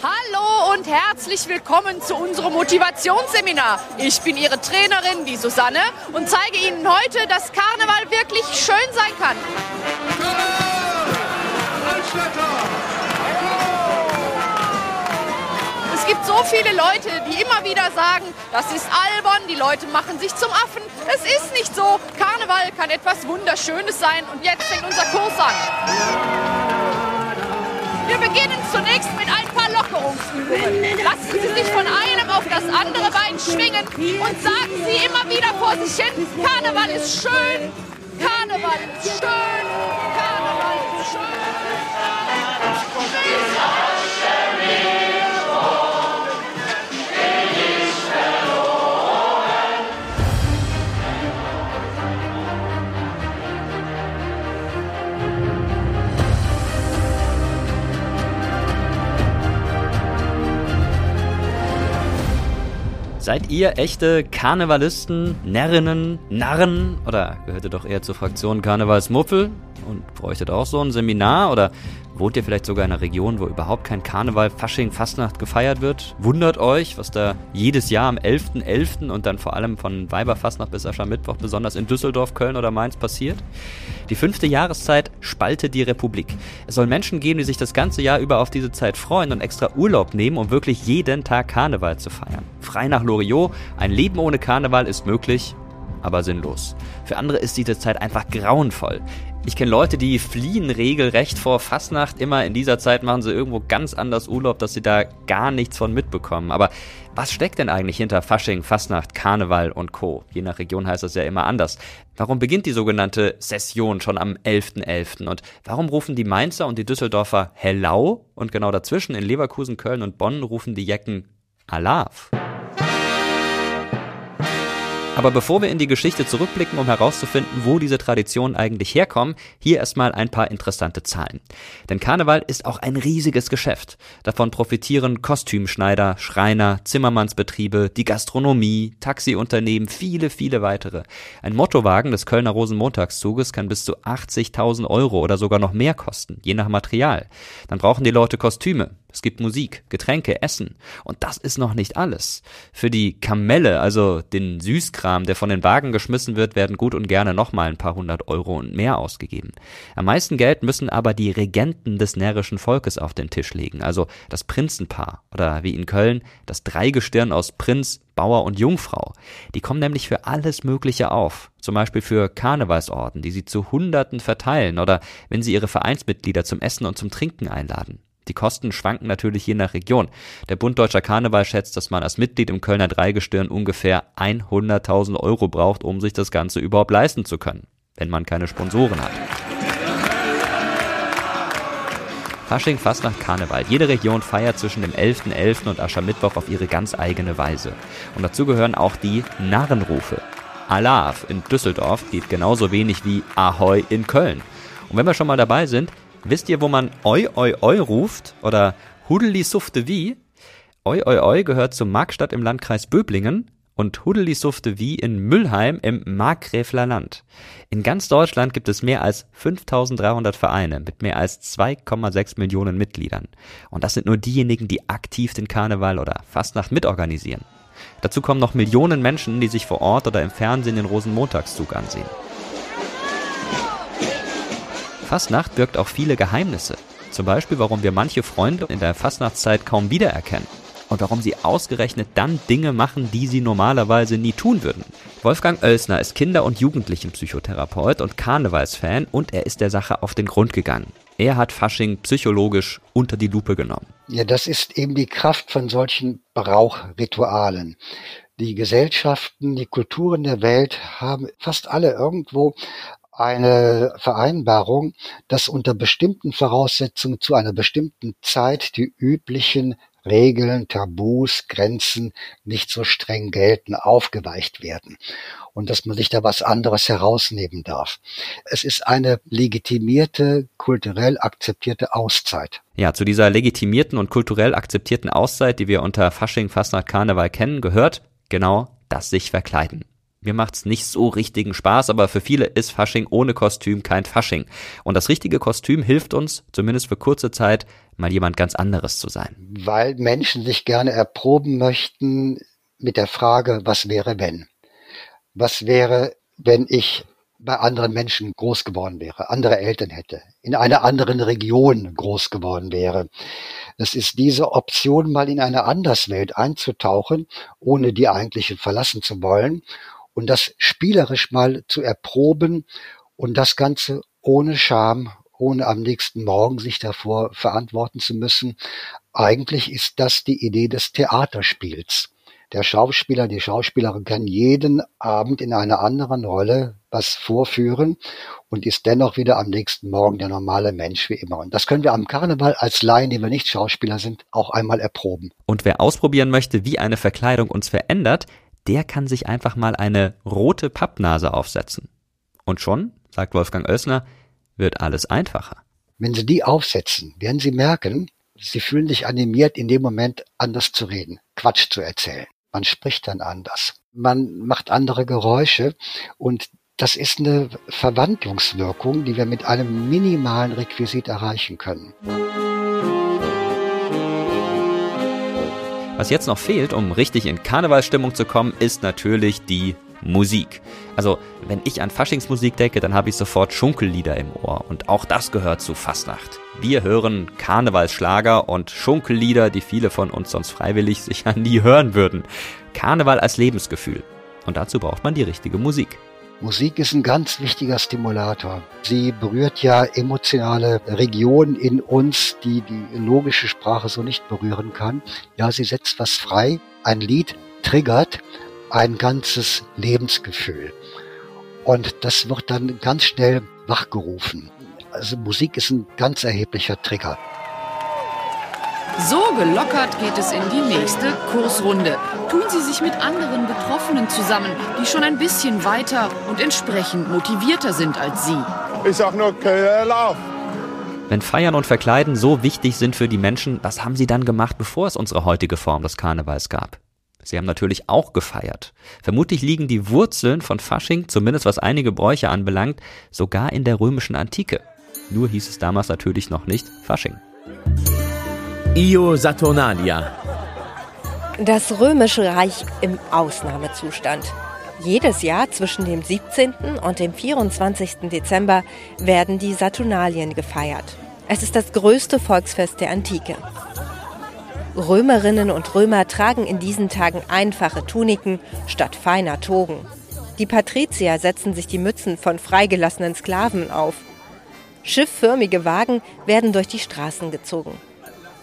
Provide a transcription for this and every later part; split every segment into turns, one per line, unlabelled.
Hallo und herzlich willkommen zu unserem Motivationsseminar. Ich bin Ihre Trainerin, die Susanne, und zeige Ihnen heute, dass Karneval wirklich schön sein kann. Es gibt so viele Leute, die immer wieder sagen, das ist albern, die Leute machen sich zum Affen. Es ist nicht so. Karneval kann etwas Wunderschönes sein und jetzt fängt unser Kurs an. Wir beginnen zunächst mit ein paar Lockerungsübungen. Lassen Sie sich von einem auf das andere Bein schwingen und sagen Sie immer wieder vor sich hin, Karneval ist schön, Karneval ist schön, Karneval ist schön.
Seid ihr echte Karnevalisten, Närrinnen, Narren? Oder gehört ihr doch eher zur Fraktion Karnevalsmuffel? Und bräuchtet auch so ein Seminar? Oder wohnt ihr vielleicht sogar in einer Region, wo überhaupt kein Karneval, Fasching, Fastnacht gefeiert wird? Wundert euch, was da jedes Jahr am 11.11. .11. und dann vor allem von Weiberfastnacht bis Aschermittwoch besonders in Düsseldorf, Köln oder Mainz passiert? Die fünfte Jahreszeit spaltet die Republik. Es soll Menschen geben, die sich das ganze Jahr über auf diese Zeit freuen und extra Urlaub nehmen, um wirklich jeden Tag Karneval zu feiern. Frei nach Loriot, ein Leben ohne Karneval ist möglich, aber sinnlos. Für andere ist diese Zeit einfach grauenvoll. Ich kenne Leute, die fliehen regelrecht vor Fastnacht. Immer in dieser Zeit machen sie irgendwo ganz anders Urlaub, dass sie da gar nichts von mitbekommen. Aber was steckt denn eigentlich hinter Fasching, Fastnacht, Karneval und Co? Je nach Region heißt das ja immer anders. Warum beginnt die sogenannte Session schon am 11.11.? .11.? Und warum rufen die Mainzer und die Düsseldorfer Hellau? Und genau dazwischen in Leverkusen, Köln und Bonn rufen die Jecken Alav? Aber bevor wir in die Geschichte zurückblicken, um herauszufinden, wo diese Traditionen eigentlich herkommen, hier erstmal ein paar interessante Zahlen. Denn Karneval ist auch ein riesiges Geschäft. Davon profitieren Kostümschneider, Schreiner, Zimmermannsbetriebe, die Gastronomie, Taxiunternehmen, viele, viele weitere. Ein Mottowagen des Kölner Rosenmontagszuges kann bis zu 80.000 Euro oder sogar noch mehr kosten, je nach Material. Dann brauchen die Leute Kostüme. Es gibt Musik, Getränke, Essen. Und das ist noch nicht alles. Für die Kamelle, also den Süßkram, der von den Wagen geschmissen wird, werden gut und gerne nochmal ein paar hundert Euro und mehr ausgegeben. Am meisten Geld müssen aber die Regenten des närrischen Volkes auf den Tisch legen, also das Prinzenpaar oder wie in Köln das Dreigestirn aus Prinz, Bauer und Jungfrau. Die kommen nämlich für alles Mögliche auf. Zum Beispiel für Karnevalsorden, die sie zu Hunderten verteilen oder wenn sie ihre Vereinsmitglieder zum Essen und zum Trinken einladen. Die Kosten schwanken natürlich je nach Region. Der Bund Deutscher Karneval schätzt, dass man als Mitglied im Kölner Dreigestirn ungefähr 100.000 Euro braucht, um sich das Ganze überhaupt leisten zu können, wenn man keine Sponsoren hat. Fasching, Fastnacht, Karneval. Jede Region feiert zwischen dem 11.11. .11. und Aschermittwoch auf ihre ganz eigene Weise. Und dazu gehören auch die Narrenrufe. Alav in Düsseldorf geht genauso wenig wie Ahoi in Köln. Und wenn wir schon mal dabei sind, Wisst ihr, wo man Oi Oi Oi ruft oder Hudeli Sufte wie? Oi Oi Oi gehört zur Markstadt im Landkreis Böblingen und Hudeli Sufte wie in Müllheim im Markgräfler Land. In ganz Deutschland gibt es mehr als 5300 Vereine mit mehr als 2,6 Millionen Mitgliedern. Und das sind nur diejenigen, die aktiv den Karneval oder Fastnacht mitorganisieren. Dazu kommen noch Millionen Menschen, die sich vor Ort oder im Fernsehen den Rosenmontagszug ansehen. Fastnacht birgt auch viele Geheimnisse. Zum Beispiel, warum wir manche Freunde in der Fastnachtszeit kaum wiedererkennen. Und warum sie ausgerechnet dann Dinge machen, die sie normalerweise nie tun würden. Wolfgang Oelsner ist Kinder- und Jugendlichenpsychotherapeut und Karnevalsfan und er ist der Sache auf den Grund gegangen. Er hat Fasching psychologisch unter die Lupe genommen.
Ja, das ist eben die Kraft von solchen Brauchritualen. Die Gesellschaften, die Kulturen der Welt haben fast alle irgendwo eine Vereinbarung, dass unter bestimmten Voraussetzungen zu einer bestimmten Zeit die üblichen Regeln, Tabus, Grenzen nicht so streng gelten, aufgeweicht werden und dass man sich da was anderes herausnehmen darf. Es ist eine legitimierte, kulturell akzeptierte Auszeit.
Ja, zu dieser legitimierten und kulturell akzeptierten Auszeit, die wir unter Fasching, Fastnacht, Karneval kennen, gehört genau das sich verkleiden. Mir macht's nicht so richtigen Spaß, aber für viele ist Fasching ohne Kostüm kein Fasching. Und das richtige Kostüm hilft uns, zumindest für kurze Zeit, mal jemand ganz anderes zu sein.
Weil Menschen sich gerne erproben möchten mit der Frage, was wäre wenn? Was wäre, wenn ich bei anderen Menschen groß geworden wäre, andere Eltern hätte, in einer anderen Region groß geworden wäre. Es ist diese Option, mal in eine Anderswelt einzutauchen, ohne die eigentliche verlassen zu wollen und das spielerisch mal zu erproben und das Ganze ohne Scham, ohne am nächsten Morgen sich davor verantworten zu müssen. Eigentlich ist das die Idee des Theaterspiels. Der Schauspieler, die Schauspielerin kann jeden Abend in einer anderen Rolle was vorführen und ist dennoch wieder am nächsten Morgen der normale Mensch wie immer. Und das können wir am Karneval als Laien, die wir nicht Schauspieler sind, auch einmal erproben.
Und wer ausprobieren möchte, wie eine Verkleidung uns verändert, der kann sich einfach mal eine rote Pappnase aufsetzen. Und schon, sagt Wolfgang Oessner, wird alles einfacher.
Wenn Sie die aufsetzen, werden Sie merken, Sie fühlen sich animiert, in dem Moment anders zu reden, Quatsch zu erzählen. Man spricht dann anders. Man macht andere Geräusche und das ist eine Verwandlungswirkung, die wir mit einem minimalen Requisit erreichen können.
Was jetzt noch fehlt, um richtig in Karnevalsstimmung zu kommen, ist natürlich die Musik. Also, wenn ich an Faschingsmusik denke, dann habe ich sofort Schunkellieder im Ohr. Und auch das gehört zu Fastnacht. Wir hören Karnevalsschlager und Schunkellieder, die viele von uns sonst freiwillig sicher nie hören würden. Karneval als Lebensgefühl. Und dazu braucht man die richtige Musik.
Musik ist ein ganz wichtiger Stimulator. Sie berührt ja emotionale Regionen in uns, die die logische Sprache so nicht berühren kann. Ja, sie setzt was frei. Ein Lied triggert ein ganzes Lebensgefühl. Und das wird dann ganz schnell wachgerufen. Also Musik ist ein ganz erheblicher Trigger.
So gelockert geht es in die nächste Kursrunde. Tun Sie sich mit anderen Betroffenen zusammen, die schon ein bisschen weiter und entsprechend motivierter sind als Sie.
Ich sag nur Köhlerlauf.
Wenn Feiern und Verkleiden so wichtig sind für die Menschen, was haben sie dann gemacht, bevor es unsere heutige Form des Karnevals gab? Sie haben natürlich auch gefeiert. Vermutlich liegen die Wurzeln von Fasching, zumindest was einige Bräuche anbelangt, sogar in der römischen Antike. Nur hieß es damals natürlich noch nicht Fasching.
Io Saturnalia.
Das Römische Reich im Ausnahmezustand. Jedes Jahr zwischen dem 17. und dem 24. Dezember werden die Saturnalien gefeiert. Es ist das größte Volksfest der Antike. Römerinnen und Römer tragen in diesen Tagen einfache Tuniken statt feiner Togen. Die Patrizier setzen sich die Mützen von freigelassenen Sklaven auf. Schiffförmige Wagen werden durch die Straßen gezogen.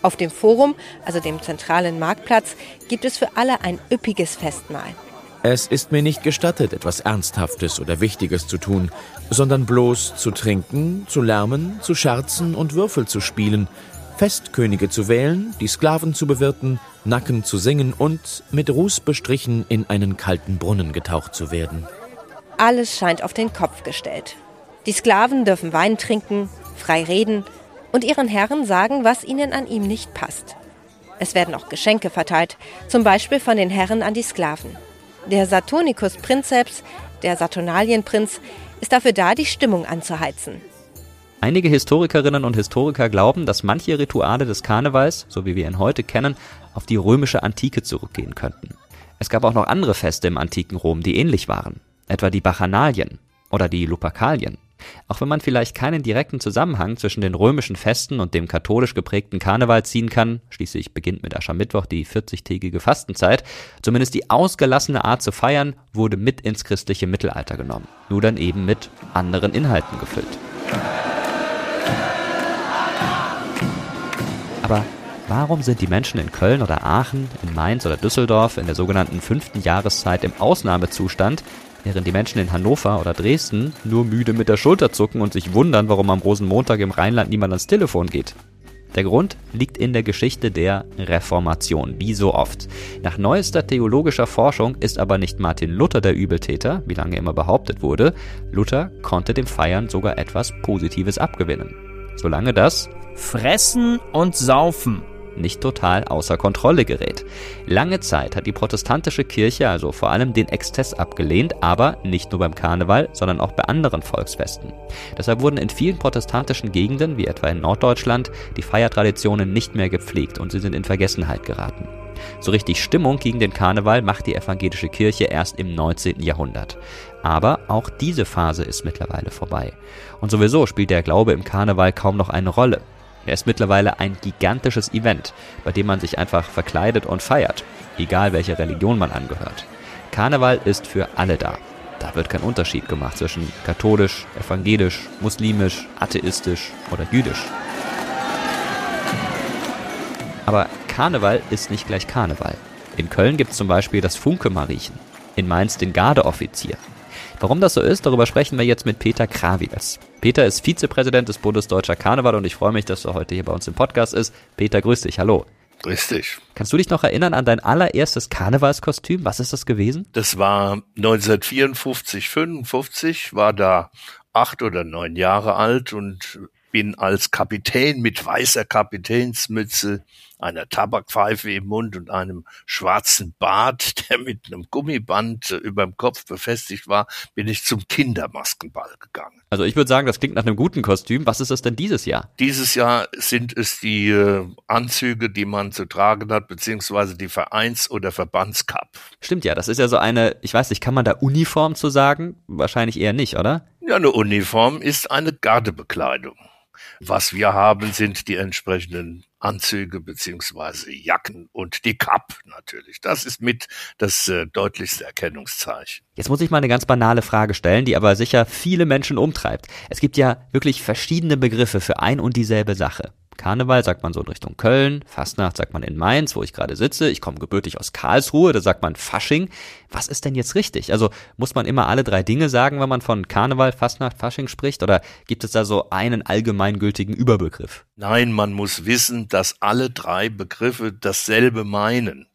Auf dem Forum, also dem zentralen Marktplatz, gibt es für alle ein üppiges Festmahl.
Es ist mir nicht gestattet, etwas Ernsthaftes oder Wichtiges zu tun, sondern bloß zu trinken, zu lärmen, zu scherzen und Würfel zu spielen, Festkönige zu wählen, die Sklaven zu bewirten, Nacken zu singen und mit Ruß bestrichen in einen kalten Brunnen getaucht zu werden.
Alles scheint auf den Kopf gestellt. Die Sklaven dürfen Wein trinken, frei reden und ihren Herren sagen, was ihnen an ihm nicht passt. Es werden auch Geschenke verteilt, zum Beispiel von den Herren an die Sklaven. Der Saturnicus Prinzeps, der Saturnalienprinz, ist dafür da, die Stimmung anzuheizen.
Einige Historikerinnen und Historiker glauben, dass manche Rituale des Karnevals, so wie wir ihn heute kennen, auf die römische Antike zurückgehen könnten. Es gab auch noch andere Feste im antiken Rom, die ähnlich waren, etwa die Bachanalien oder die Luperkalien. Auch wenn man vielleicht keinen direkten Zusammenhang zwischen den römischen Festen und dem katholisch geprägten Karneval ziehen kann, schließlich beginnt mit Aschermittwoch die 40-tägige Fastenzeit, zumindest die ausgelassene Art zu feiern wurde mit ins christliche Mittelalter genommen, nur dann eben mit anderen Inhalten gefüllt. Aber warum sind die Menschen in Köln oder Aachen, in Mainz oder Düsseldorf in der sogenannten fünften Jahreszeit im Ausnahmezustand, während die Menschen in Hannover oder Dresden nur müde mit der Schulter zucken und sich wundern, warum am Rosenmontag im Rheinland niemand ans Telefon geht? Der Grund liegt in der Geschichte der Reformation, wie so oft. Nach neuester theologischer Forschung ist aber nicht Martin Luther der Übeltäter, wie lange immer behauptet wurde. Luther konnte dem Feiern sogar etwas Positives abgewinnen. Solange das
Fressen und Saufen
nicht total außer Kontrolle gerät. Lange Zeit hat die protestantische Kirche also vor allem den Exzess abgelehnt, aber nicht nur beim Karneval, sondern auch bei anderen Volksfesten. Deshalb wurden in vielen protestantischen Gegenden, wie etwa in Norddeutschland, die Feiertraditionen nicht mehr gepflegt und sie sind in Vergessenheit geraten. So richtig Stimmung gegen den Karneval macht die evangelische Kirche erst im 19. Jahrhundert. Aber auch diese Phase ist mittlerweile vorbei. Und sowieso spielt der Glaube im Karneval kaum noch eine Rolle. Er ist mittlerweile ein gigantisches Event, bei dem man sich einfach verkleidet und feiert, egal welche Religion man angehört. Karneval ist für alle da. Da wird kein Unterschied gemacht zwischen katholisch, evangelisch, muslimisch, atheistisch oder jüdisch. Aber Karneval ist nicht gleich Karneval. In Köln gibt es zum Beispiel das Funke-Mariechen, in Mainz den Gardeoffizier. Warum das so ist, darüber sprechen wir jetzt mit Peter Kraviges. Peter ist Vizepräsident des Bundes Deutscher Karneval und ich freue mich, dass er heute hier bei uns im Podcast ist. Peter, grüß dich, hallo.
Grüß dich.
Kannst du dich noch erinnern an dein allererstes Karnevalskostüm? Was ist das gewesen?
Das war 1954, 55, war da acht oder neun Jahre alt und bin als Kapitän mit weißer Kapitänsmütze, einer Tabakpfeife im Mund und einem schwarzen Bart, der mit einem Gummiband über dem Kopf befestigt war, bin ich zum Kindermaskenball gegangen.
Also ich würde sagen, das klingt nach einem guten Kostüm. Was ist es denn dieses Jahr?
Dieses Jahr sind es die äh, Anzüge, die man zu tragen hat, beziehungsweise die Vereins- oder Verbandskapp.
Stimmt ja, das ist ja so eine, ich weiß nicht, kann man da Uniform zu sagen? Wahrscheinlich eher nicht, oder?
Ja, eine Uniform ist eine Gardebekleidung. Was wir haben, sind die entsprechenden Anzüge beziehungsweise Jacken und die Kapp natürlich. Das ist mit das äh, deutlichste Erkennungszeichen.
Jetzt muss ich mal eine ganz banale Frage stellen, die aber sicher viele Menschen umtreibt. Es gibt ja wirklich verschiedene Begriffe für ein und dieselbe Sache. Karneval sagt man so in Richtung Köln, Fastnacht sagt man in Mainz, wo ich gerade sitze. Ich komme gebürtig aus Karlsruhe, da sagt man Fasching. Was ist denn jetzt richtig? Also muss man immer alle drei Dinge sagen, wenn man von Karneval, Fastnacht, Fasching spricht? Oder gibt es da so einen allgemeingültigen Überbegriff?
Nein, man muss wissen, dass alle drei Begriffe dasselbe meinen.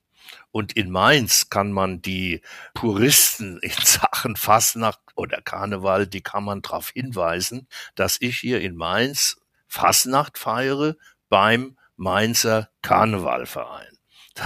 Und in Mainz kann man die Puristen in Sachen Fastnacht oder Karneval, die kann man darauf hinweisen, dass ich hier in Mainz Fasnacht feiere beim Mainzer Karnevalverein.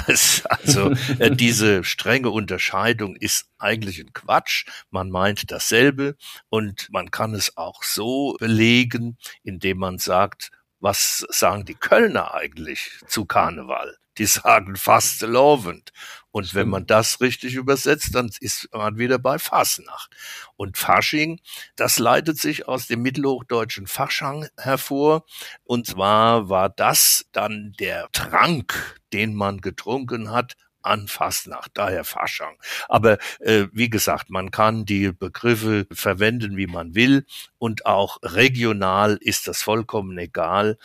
Das, also äh, diese strenge Unterscheidung ist eigentlich ein Quatsch. Man meint dasselbe und man kann es auch so belegen, indem man sagt, was sagen die Kölner eigentlich zu Karneval? Die sagen fast lovend. Und wenn man das richtig übersetzt, dann ist man wieder bei Fasnacht. Und Fasching, das leitet sich aus dem mittelhochdeutschen Faschang hervor. Und zwar war das dann der Trank, den man getrunken hat an Fastnacht, daher Faschang. Aber äh, wie gesagt, man kann die Begriffe verwenden, wie man will und auch regional ist das vollkommen egal,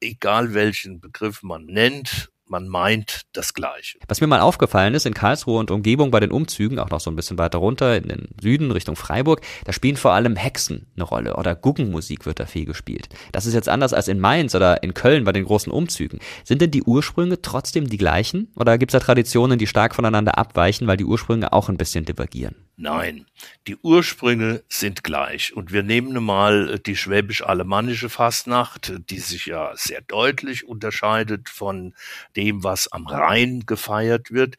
egal welchen Begriff man nennt man meint das Gleiche.
Was mir mal aufgefallen ist, in Karlsruhe und Umgebung bei den Umzügen, auch noch so ein bisschen weiter runter in den Süden Richtung Freiburg, da spielen vor allem Hexen eine Rolle oder Guggenmusik wird da viel gespielt. Das ist jetzt anders als in Mainz oder in Köln bei den großen Umzügen. Sind denn die Ursprünge trotzdem die gleichen oder gibt es da Traditionen, die stark voneinander abweichen, weil die Ursprünge auch ein bisschen divergieren?
Nein, die Ursprünge sind gleich. Und wir nehmen mal die schwäbisch-alemannische Fastnacht, die sich ja sehr deutlich unterscheidet von dem, was am Rhein gefeiert wird.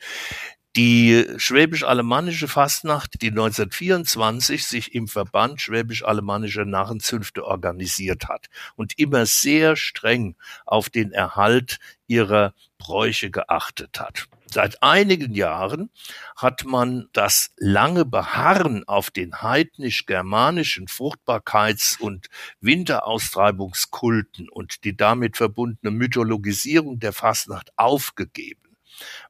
Die schwäbisch-alemannische Fastnacht, die 1924 sich im Verband schwäbisch-alemannischer Narrenzünfte organisiert hat und immer sehr streng auf den Erhalt ihrer Bräuche geachtet hat. Seit einigen Jahren hat man das lange Beharren auf den heidnisch-germanischen Fruchtbarkeits- und Winteraustreibungskulten und die damit verbundene Mythologisierung der Fastnacht aufgegeben.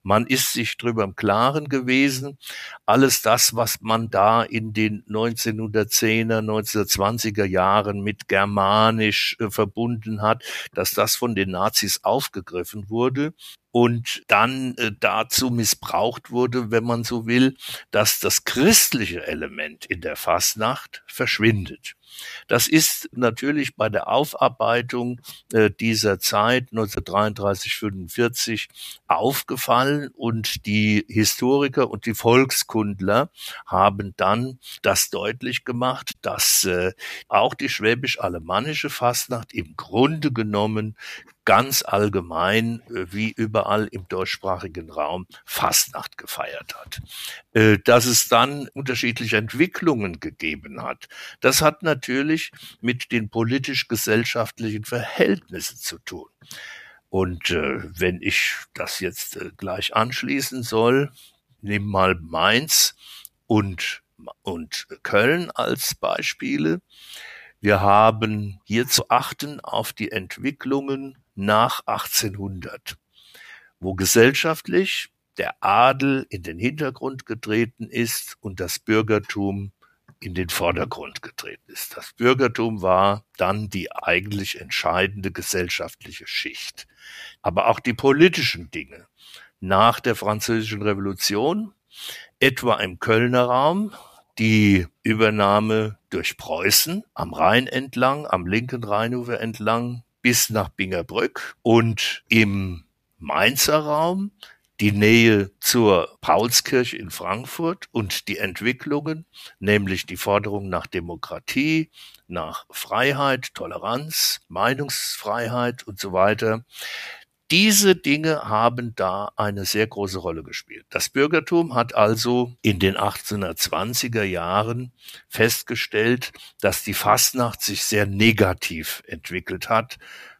Man ist sich darüber im Klaren gewesen, alles das, was man da in den 1910er, 1920er Jahren mit Germanisch äh, verbunden hat, dass das von den Nazis aufgegriffen wurde und dann äh, dazu missbraucht wurde, wenn man so will, dass das christliche Element in der Fastnacht verschwindet. Das ist natürlich bei der Aufarbeitung äh, dieser Zeit 1933, 45 aufgefallen und die Historiker und die Volkskundler haben dann das deutlich gemacht, dass äh, auch die schwäbisch-alemannische Fastnacht im Grunde genommen ganz allgemein äh, wie überall im deutschsprachigen Raum Fastnacht gefeiert hat. Äh, dass es dann unterschiedliche Entwicklungen gegeben hat, das hat natürlich mit den politisch-gesellschaftlichen Verhältnissen zu tun. Und äh, wenn ich das jetzt gleich anschließen soll, nimm mal Mainz und, und Köln als Beispiele. Wir haben hier zu achten auf die Entwicklungen nach 1800, wo gesellschaftlich der Adel in den Hintergrund getreten ist und das Bürgertum in den Vordergrund getreten ist. Das Bürgertum war dann die eigentlich entscheidende gesellschaftliche Schicht. Aber auch die politischen Dinge nach der Französischen Revolution, etwa im Kölner Raum, die Übernahme durch Preußen am Rhein entlang, am linken Rheinufer entlang bis nach Bingerbrück und im Mainzer Raum die Nähe zur Paulskirche in Frankfurt und die Entwicklungen, nämlich die Forderung nach Demokratie, nach Freiheit, Toleranz, Meinungsfreiheit und so weiter, diese Dinge haben da eine sehr große Rolle gespielt. Das Bürgertum hat also in den 1820er Jahren festgestellt, dass die Fastnacht sich sehr negativ entwickelt hat.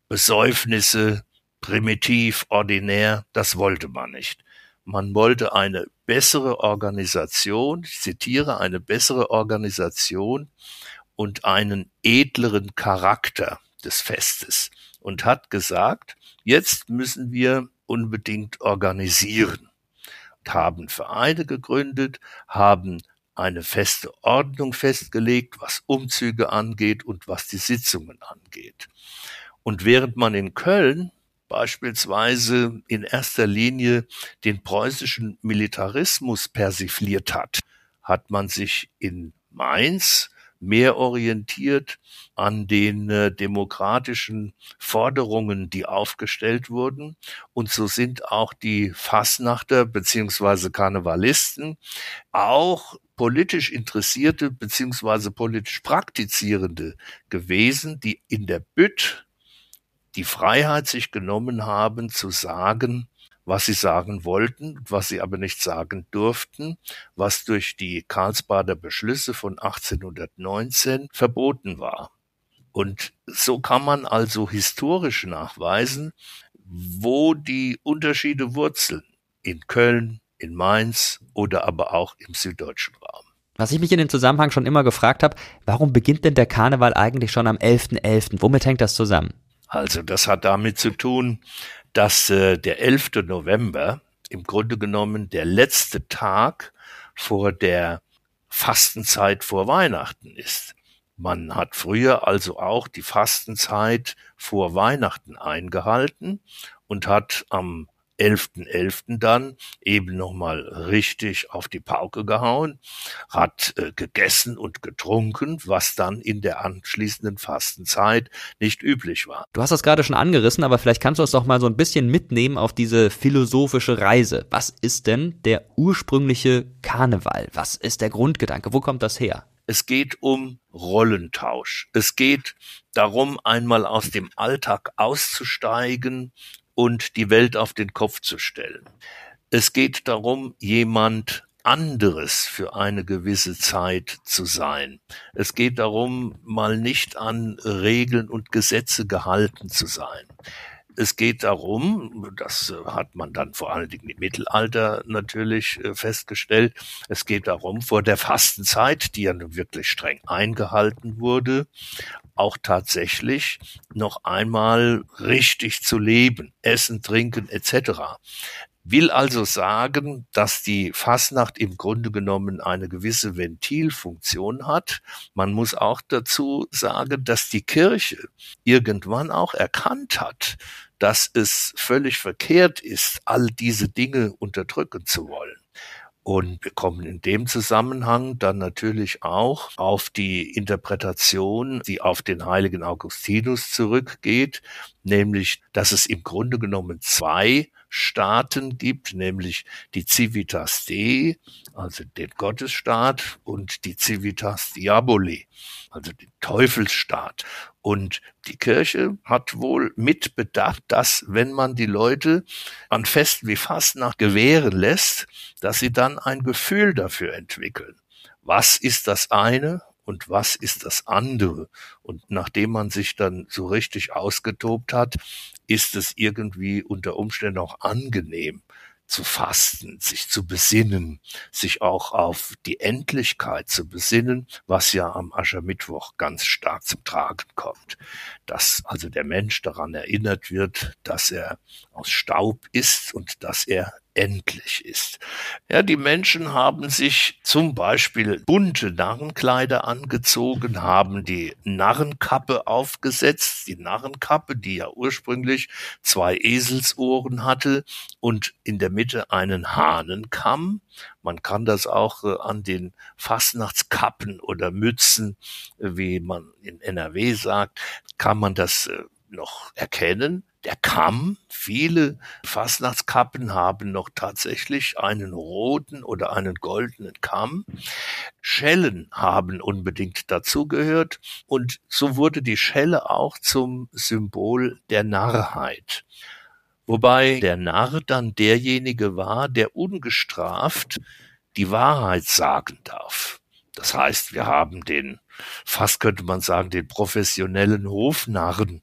Besäufnisse, primitiv, ordinär, das wollte man nicht. Man wollte eine bessere Organisation, ich zitiere, eine bessere Organisation und einen edleren Charakter des Festes und hat gesagt, Jetzt müssen wir unbedingt organisieren und haben Vereine gegründet, haben eine feste Ordnung festgelegt, was Umzüge angeht und was die Sitzungen angeht. Und während man in Köln beispielsweise in erster Linie den preußischen Militarismus persifliert hat, hat man sich in Mainz mehr orientiert an den äh, demokratischen Forderungen, die aufgestellt wurden. Und so sind auch die Fassnachter beziehungsweise Karnevalisten auch politisch Interessierte beziehungsweise politisch Praktizierende gewesen, die in der Bütt die Freiheit sich genommen haben zu sagen, was sie sagen wollten, was sie aber nicht sagen durften, was durch die Karlsbader Beschlüsse von 1819 verboten war. Und so kann man also historisch nachweisen, wo die Unterschiede wurzeln. In Köln, in Mainz oder aber auch im süddeutschen Raum.
Was ich mich in dem Zusammenhang schon immer gefragt habe, warum beginnt denn der Karneval eigentlich schon am 11.11.? .11.? Womit hängt das zusammen?
Also das hat damit zu tun, dass äh, der 11. November im Grunde genommen der letzte Tag vor der Fastenzeit vor Weihnachten ist. Man hat früher also auch die Fastenzeit vor Weihnachten eingehalten und hat am 11.11. .11. dann eben nochmal richtig auf die Pauke gehauen, hat äh, gegessen und getrunken, was dann in der anschließenden Fastenzeit nicht üblich war.
Du hast das gerade schon angerissen, aber vielleicht kannst du uns doch mal so ein bisschen mitnehmen auf diese philosophische Reise. Was ist denn der ursprüngliche Karneval? Was ist der Grundgedanke? Wo kommt das her?
Es geht um Rollentausch. Es geht darum, einmal aus dem Alltag auszusteigen und die Welt auf den Kopf zu stellen. Es geht darum, jemand anderes für eine gewisse Zeit zu sein. Es geht darum, mal nicht an Regeln und Gesetze gehalten zu sein. Es geht darum, das hat man dann vor allen Dingen im Mittelalter natürlich äh, festgestellt, es geht darum, vor der Fastenzeit, die ja nun wirklich streng eingehalten wurde, auch tatsächlich noch einmal richtig zu leben, essen, trinken etc. Will also sagen, dass die Fasnacht im Grunde genommen eine gewisse Ventilfunktion hat. Man muss auch dazu sagen, dass die Kirche irgendwann auch erkannt hat, dass es völlig verkehrt ist, all diese Dinge unterdrücken zu wollen Und wir kommen in dem Zusammenhang dann natürlich auch auf die Interpretation, die auf den heiligen Augustinus zurückgeht, nämlich, dass es im Grunde genommen zwei Staaten gibt, nämlich die Civitas Dei, also den Gottesstaat, und die Civitas Diaboli, also den Teufelsstaat. Und die Kirche hat wohl mitbedacht, dass wenn man die Leute an Festen wie Fastnacht gewähren lässt, dass sie dann ein Gefühl dafür entwickeln. Was ist das eine und was ist das andere? Und nachdem man sich dann so richtig ausgetobt hat, ist es irgendwie unter Umständen auch angenehm zu fasten, sich zu besinnen, sich auch auf die Endlichkeit zu besinnen, was ja am Aschermittwoch ganz stark zum Tragen kommt. Dass also der Mensch daran erinnert wird, dass er aus Staub ist und dass er endlich ist. Ja, die Menschen haben sich zum Beispiel bunte Narrenkleider angezogen, haben die Narrenkappe aufgesetzt, die Narrenkappe, die ja ursprünglich zwei Eselsohren hatte und in der Mitte einen Hahnenkamm. Man kann das auch äh, an den Fastnachtskappen oder Mützen, äh, wie man in NRW sagt, kann man das äh, noch erkennen der Kamm. Viele Fastnachtskappen haben noch tatsächlich einen roten oder einen goldenen Kamm. Schellen haben unbedingt dazugehört und so wurde die Schelle auch zum Symbol der Narrheit. Wobei der Narr dann derjenige war, der ungestraft die Wahrheit sagen darf. Das heißt, wir haben den, fast könnte man sagen, den professionellen Hofnarren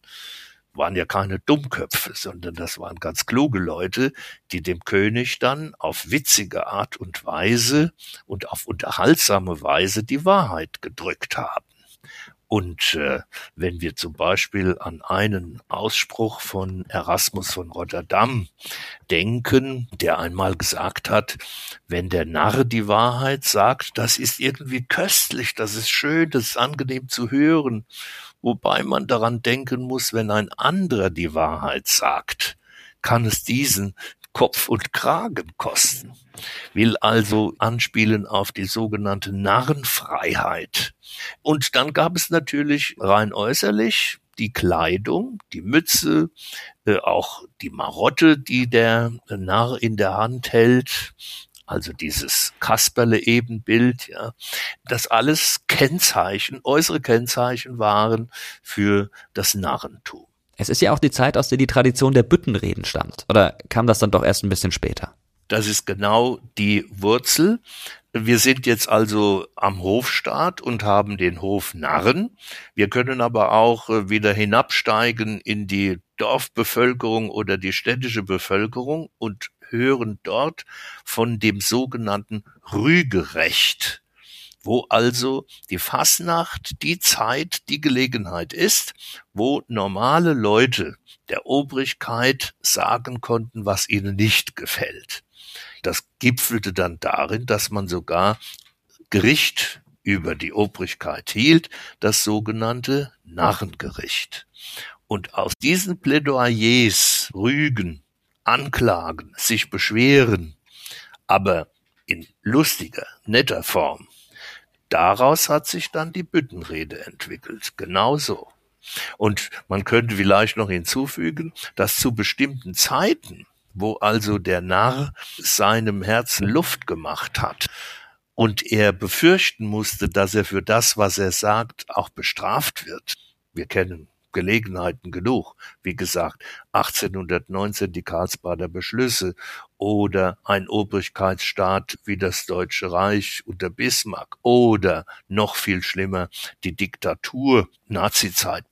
waren ja keine Dummköpfe, sondern das waren ganz kluge Leute, die dem König dann auf witzige Art und Weise und auf unterhaltsame Weise die Wahrheit gedrückt haben. Und äh, wenn wir zum Beispiel an einen Ausspruch von Erasmus von Rotterdam denken, der einmal gesagt hat, wenn der Narr die Wahrheit sagt, das ist irgendwie köstlich, das ist schön, das ist angenehm zu hören wobei man daran denken muss, wenn ein anderer die Wahrheit sagt, kann es diesen Kopf und Kragen kosten, will also anspielen auf die sogenannte Narrenfreiheit. Und dann gab es natürlich rein äußerlich die Kleidung, die Mütze, äh, auch die Marotte, die der Narr in der Hand hält, also dieses Kasperle-Ebenbild, ja, das alles Kennzeichen, äußere Kennzeichen waren für das Narrentum.
Es ist ja auch die Zeit, aus der die Tradition der Büttenreden stammt. Oder kam das dann doch erst ein bisschen später?
Das ist genau die Wurzel. Wir sind jetzt also am Hofstaat und haben den Hof Narren. Wir können aber auch äh, wieder hinabsteigen in die Dorfbevölkerung oder die städtische Bevölkerung und hören dort von dem sogenannten Rügerecht, wo also die Fasnacht die Zeit, die Gelegenheit ist, wo normale Leute der Obrigkeit sagen konnten, was ihnen nicht gefällt. Das gipfelte dann darin, dass man sogar Gericht über die Obrigkeit hielt, das sogenannte Narrengericht. Und aus diesen Plädoyers, Rügen, anklagen, sich beschweren, aber in lustiger, netter Form. Daraus hat sich dann die Büttenrede entwickelt. Genauso. Und man könnte vielleicht noch hinzufügen, dass zu bestimmten Zeiten, wo also der Narr seinem Herzen Luft gemacht hat, und er befürchten musste, dass er für das, was er sagt, auch bestraft wird. Wir kennen Gelegenheiten genug. Wie gesagt, 1819 die Karlsbader Beschlüsse oder ein Obrigkeitsstaat wie das Deutsche Reich unter Bismarck oder noch viel schlimmer die Diktatur Nazizeit.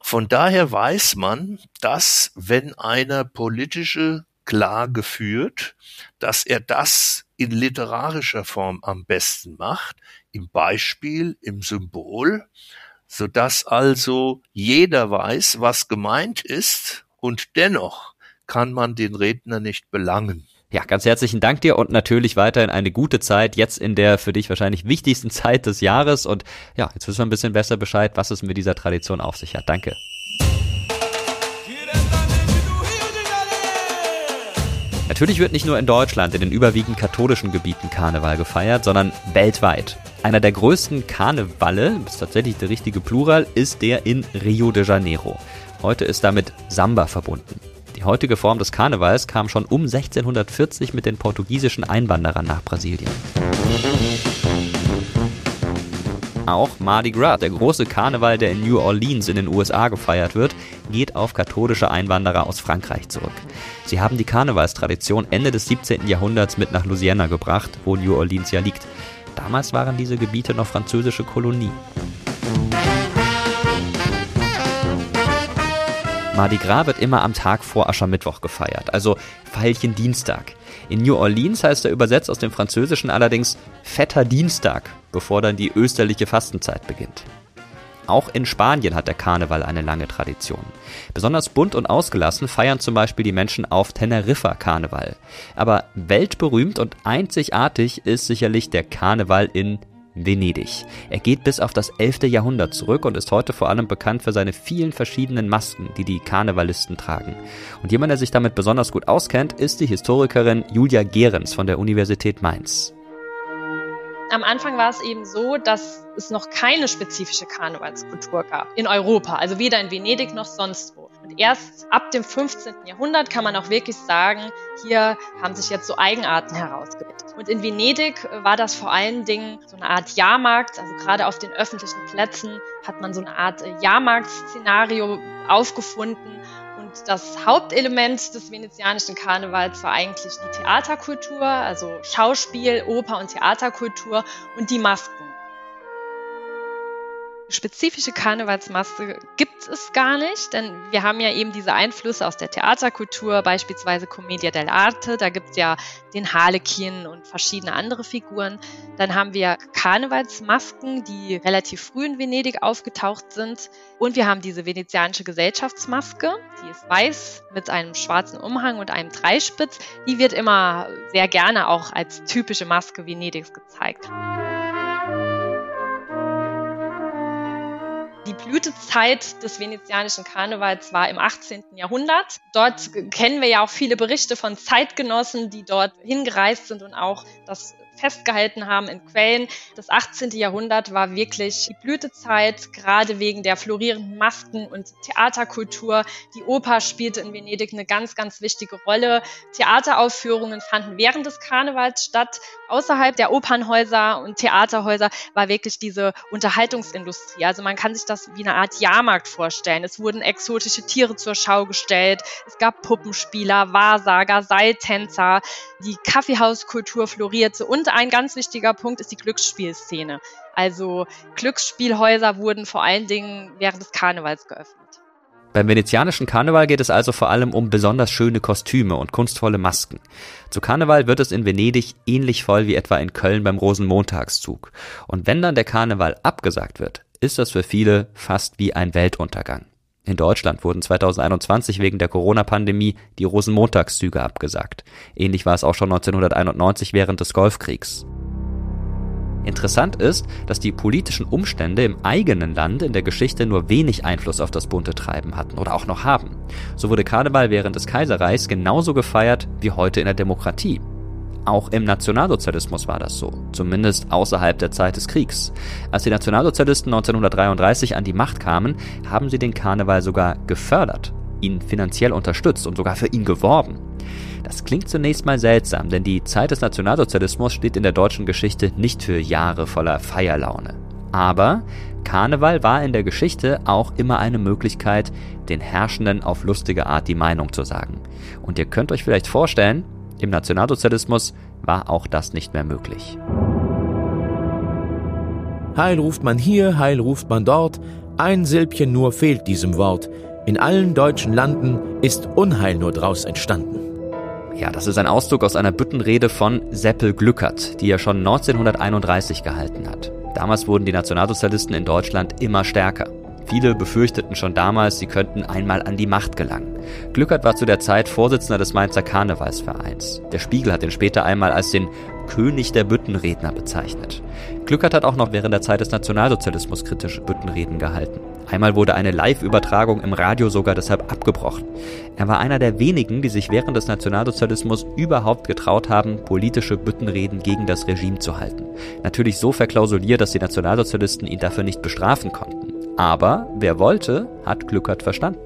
Von daher weiß man, dass wenn einer politische Klage führt, dass er das in literarischer Form am besten macht, im Beispiel, im Symbol, sodass also jeder weiß, was gemeint ist und dennoch kann man den Redner nicht belangen.
Ja, ganz herzlichen Dank dir und natürlich weiterhin eine gute Zeit, jetzt in der für dich wahrscheinlich wichtigsten Zeit des Jahres. Und ja, jetzt wissen wir ein bisschen besser Bescheid, was es mit dieser Tradition auf sich hat. Danke. Natürlich wird nicht nur in Deutschland in den überwiegend katholischen Gebieten Karneval gefeiert, sondern weltweit. Einer der größten Karnevalle, ist tatsächlich der richtige Plural, ist der in Rio de Janeiro. Heute ist damit Samba verbunden. Die heutige Form des Karnevals kam schon um 1640 mit den portugiesischen Einwanderern nach Brasilien. Auch Mardi Gras, der große Karneval, der in New Orleans in den USA gefeiert wird, geht auf katholische Einwanderer aus Frankreich zurück. Sie haben die Karnevalstradition Ende des 17. Jahrhunderts mit nach Louisiana gebracht, wo New Orleans ja liegt. Damals waren diese Gebiete noch französische Kolonien. Mardi Gras wird immer am Tag vor Aschermittwoch gefeiert, also Veilchen Dienstag. In New Orleans heißt er übersetzt aus dem Französischen allerdings Fetter Dienstag, bevor dann die österliche Fastenzeit beginnt. Auch in Spanien hat der Karneval eine lange Tradition. Besonders bunt und ausgelassen feiern zum Beispiel die Menschen auf Teneriffa Karneval. Aber weltberühmt und einzigartig ist sicherlich der Karneval in Venedig. Er geht bis auf das 11. Jahrhundert zurück und ist heute vor allem bekannt für seine vielen verschiedenen Masken, die die Karnevalisten tragen. Und jemand, der sich damit besonders gut auskennt, ist die Historikerin Julia Gehrens von der Universität Mainz.
Am Anfang war es eben so, dass es noch keine spezifische Karnevalskultur gab in Europa, also weder in Venedig noch sonst wo. Und erst ab dem 15. Jahrhundert kann man auch wirklich sagen, hier haben sich jetzt so Eigenarten herausgebildet. Und in Venedig war das vor allen Dingen so eine Art Jahrmarkt, also gerade auf den öffentlichen Plätzen hat man so eine Art Jahrmarktszenario aufgefunden das Hauptelement des venezianischen Karnevals war eigentlich die Theaterkultur, also Schauspiel, Oper und Theaterkultur und die Masken spezifische Karnevalsmaske gibt es gar nicht, denn wir haben ja eben diese Einflüsse aus der Theaterkultur, beispielsweise Commedia dell'arte, da gibt es ja den Harlekin und verschiedene andere Figuren. Dann haben wir Karnevalsmasken, die relativ früh in Venedig aufgetaucht sind. Und wir haben diese venezianische Gesellschaftsmaske, die ist weiß mit einem schwarzen Umhang und einem Dreispitz. Die wird immer sehr gerne auch als typische Maske Venedigs gezeigt. Die Blütezeit des venezianischen Karnevals war im 18. Jahrhundert. Dort kennen wir ja auch viele Berichte von Zeitgenossen, die dort hingereist sind und auch das festgehalten haben in Quellen. Das 18. Jahrhundert war wirklich die Blütezeit, gerade wegen der florierenden Masken und Theaterkultur. Die Oper spielte in Venedig eine ganz, ganz wichtige Rolle. Theateraufführungen fanden während des Karnevals statt. Außerhalb der Opernhäuser und Theaterhäuser war wirklich diese Unterhaltungsindustrie. Also man kann sich das wie eine Art Jahrmarkt vorstellen. Es wurden exotische Tiere zur Schau gestellt. Es gab Puppenspieler, Wahrsager, Seiltänzer. Die Kaffeehauskultur florierte und und ein ganz wichtiger Punkt ist die Glücksspielszene. Also Glücksspielhäuser wurden vor allen Dingen während des Karnevals geöffnet.
Beim venezianischen Karneval geht es also vor allem um besonders schöne Kostüme und kunstvolle Masken. Zu Karneval wird es in Venedig ähnlich voll wie etwa in Köln beim Rosenmontagszug. Und wenn dann der Karneval abgesagt wird, ist das für viele fast wie ein Weltuntergang. In Deutschland wurden 2021 wegen der Corona-Pandemie die Rosenmontagszüge abgesagt. Ähnlich war es auch schon 1991 während des Golfkriegs. Interessant ist, dass die politischen Umstände im eigenen Land in der Geschichte nur wenig Einfluss auf das bunte Treiben hatten oder auch noch haben. So wurde Karneval während des Kaiserreichs genauso gefeiert wie heute in der Demokratie. Auch im Nationalsozialismus war das so, zumindest außerhalb der Zeit des Kriegs. Als die Nationalsozialisten 1933 an die Macht kamen, haben sie den Karneval sogar gefördert, ihn finanziell unterstützt und sogar für ihn geworben. Das klingt zunächst mal seltsam, denn die Zeit des Nationalsozialismus steht in der deutschen Geschichte nicht für Jahre voller Feierlaune. Aber Karneval war in der Geschichte auch immer eine Möglichkeit, den Herrschenden auf lustige Art die Meinung zu sagen. Und ihr könnt euch vielleicht vorstellen, im Nationalsozialismus war auch das nicht mehr möglich.
Heil ruft man hier, Heil ruft man dort, ein Silbchen nur fehlt diesem Wort. In allen deutschen Landen ist Unheil nur draus entstanden.
Ja, das ist ein Auszug aus einer Büttenrede von Seppel Glückert, die er schon 1931 gehalten hat. Damals wurden die Nationalsozialisten in Deutschland immer stärker. Viele befürchteten schon damals, sie könnten einmal an die Macht gelangen. Glückert war zu der Zeit Vorsitzender des Mainzer Karnevalsvereins. Der Spiegel hat ihn später einmal als den König der Büttenredner bezeichnet. Glückert hat auch noch während der Zeit des Nationalsozialismus kritische Büttenreden gehalten. Einmal wurde eine Live-Übertragung im Radio sogar deshalb abgebrochen. Er war einer der wenigen, die sich während des Nationalsozialismus überhaupt getraut haben, politische Büttenreden gegen das Regime zu halten. Natürlich so verklausuliert, dass die Nationalsozialisten ihn dafür nicht bestrafen konnten. Aber wer wollte, hat Glückert verstanden.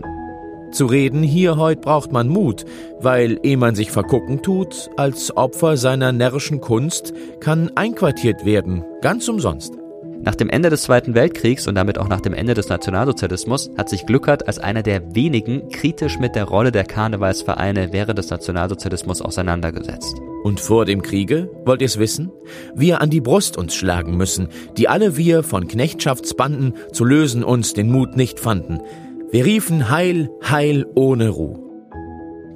Zu reden hier heut braucht man Mut, weil, ehe man sich vergucken tut, als Opfer seiner närrischen Kunst kann einquartiert werden, ganz umsonst.
Nach dem Ende des Zweiten Weltkriegs und damit auch nach dem Ende des Nationalsozialismus hat sich Glückert als einer der wenigen kritisch mit der Rolle der Karnevalsvereine während des Nationalsozialismus auseinandergesetzt.
Und vor dem Kriege, wollt ihr's wissen? Wir an die Brust uns schlagen müssen, die alle wir von Knechtschaftsbanden zu lösen uns den Mut nicht fanden. Wir riefen Heil, Heil ohne Ruh.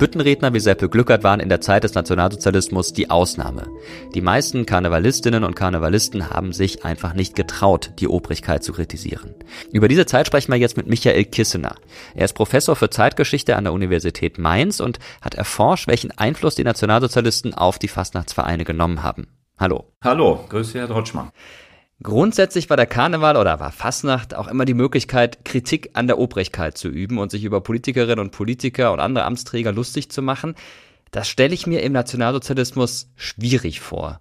Büttenredner wie Seppel Glückert waren in der Zeit des Nationalsozialismus die Ausnahme. Die meisten Karnevalistinnen und Karnevalisten haben sich einfach nicht getraut, die Obrigkeit zu kritisieren. Über diese Zeit sprechen wir jetzt mit Michael Kissener. Er ist Professor für Zeitgeschichte an der Universität Mainz und hat erforscht, welchen Einfluss die Nationalsozialisten auf die Fastnachtsvereine genommen haben. Hallo.
Hallo, grüße Herr Drotschmann.
Grundsätzlich war der Karneval oder war Fastnacht auch immer die Möglichkeit, Kritik an der Obrigkeit zu üben und sich über Politikerinnen und Politiker und andere Amtsträger lustig zu machen. Das stelle ich mir im Nationalsozialismus schwierig vor.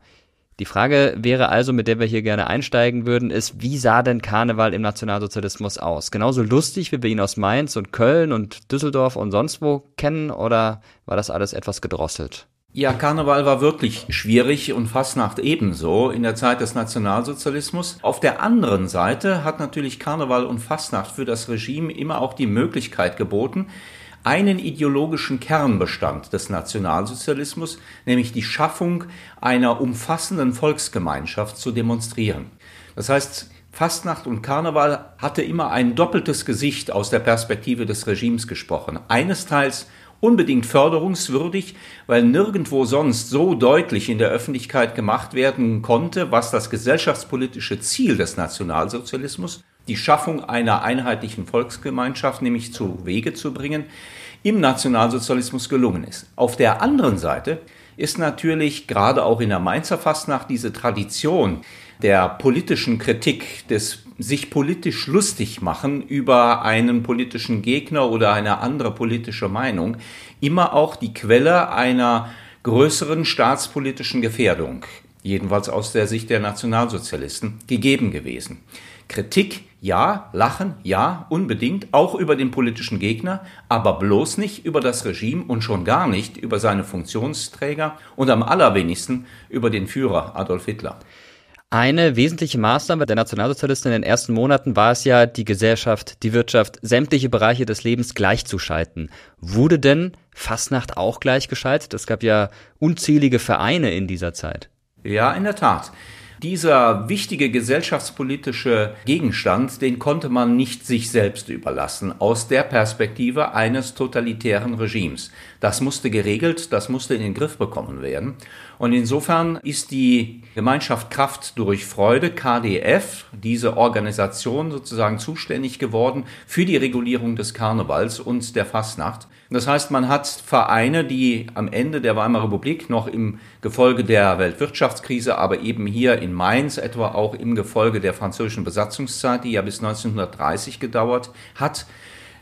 Die Frage wäre also, mit der wir hier gerne einsteigen würden, ist, wie sah denn Karneval im Nationalsozialismus aus? Genauso lustig, wie wir ihn aus Mainz und Köln und Düsseldorf und sonst wo kennen, oder war das alles etwas gedrosselt?
Ja, Karneval war wirklich schwierig und Fastnacht ebenso in der Zeit des Nationalsozialismus. Auf der anderen Seite hat natürlich Karneval und Fastnacht für das Regime immer auch die Möglichkeit geboten, einen ideologischen Kernbestand des Nationalsozialismus, nämlich die Schaffung einer umfassenden Volksgemeinschaft zu demonstrieren. Das heißt, Fastnacht und Karneval hatte immer ein doppeltes Gesicht aus der Perspektive des Regimes gesprochen. Eines Teils unbedingt förderungswürdig, weil nirgendwo sonst so deutlich in der Öffentlichkeit gemacht werden konnte, was das gesellschaftspolitische Ziel des Nationalsozialismus, die Schaffung einer einheitlichen Volksgemeinschaft, nämlich zu Wege zu bringen, im Nationalsozialismus gelungen ist. Auf der anderen Seite ist natürlich gerade auch in der Mainzer Fastnacht diese Tradition der politischen Kritik, des sich politisch lustig machen über einen politischen Gegner oder eine andere politische Meinung immer auch die Quelle einer größeren staatspolitischen Gefährdung, jedenfalls aus der Sicht der Nationalsozialisten, gegeben gewesen. Kritik ja, Lachen ja, unbedingt, auch über den politischen Gegner, aber bloß nicht über das Regime und schon gar nicht über seine Funktionsträger und am allerwenigsten über den Führer Adolf Hitler.
Eine wesentliche Maßnahme der Nationalsozialisten in den ersten Monaten war es ja, die Gesellschaft, die Wirtschaft, sämtliche Bereiche des Lebens gleichzuschalten. Wurde denn Fastnacht auch gleichgeschaltet? Es gab ja unzählige Vereine in dieser Zeit.
Ja, in der Tat dieser wichtige gesellschaftspolitische Gegenstand, den konnte man nicht sich selbst überlassen, aus der Perspektive eines totalitären Regimes. Das musste geregelt, das musste in den Griff bekommen werden. Und insofern ist die Gemeinschaft Kraft durch Freude, KDF, diese Organisation sozusagen zuständig geworden für die Regulierung des Karnevals und der Fastnacht. Das heißt, man hat Vereine, die am Ende der Weimarer Republik noch im Gefolge der Weltwirtschaftskrise, aber eben hier in Mainz etwa auch im Gefolge der französischen Besatzungszeit, die ja bis 1930 gedauert hat,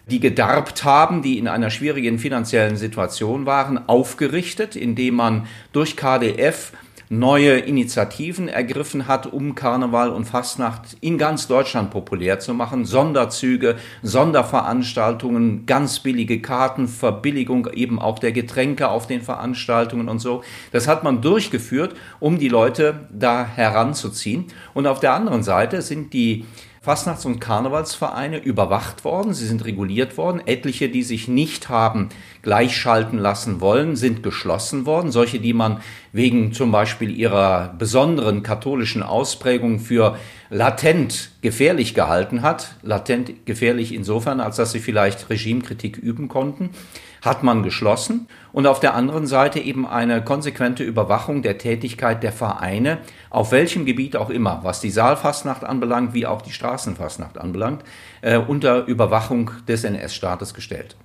die gedarbt haben, die in einer schwierigen finanziellen Situation waren, aufgerichtet, indem man durch KDF neue Initiativen ergriffen hat, um Karneval und Fastnacht in ganz Deutschland populär zu machen. Sonderzüge, Sonderveranstaltungen, ganz billige Karten, Verbilligung eben auch der Getränke auf den Veranstaltungen und so. Das hat man durchgeführt, um die Leute da heranzuziehen. Und auf der anderen Seite sind die Fastnachts- und Karnevalsvereine überwacht worden, sie sind reguliert worden. Etliche, die sich nicht haben gleichschalten lassen wollen, sind geschlossen worden. Solche, die man wegen zum Beispiel ihrer besonderen katholischen Ausprägung für latent gefährlich gehalten hat. Latent gefährlich insofern, als dass sie vielleicht Regimekritik üben konnten hat man geschlossen und auf der anderen Seite eben eine konsequente Überwachung der Tätigkeit der Vereine, auf welchem Gebiet auch immer, was die Saalfastnacht anbelangt, wie auch die Straßenfastnacht anbelangt, äh, unter Überwachung des NS-Staates gestellt.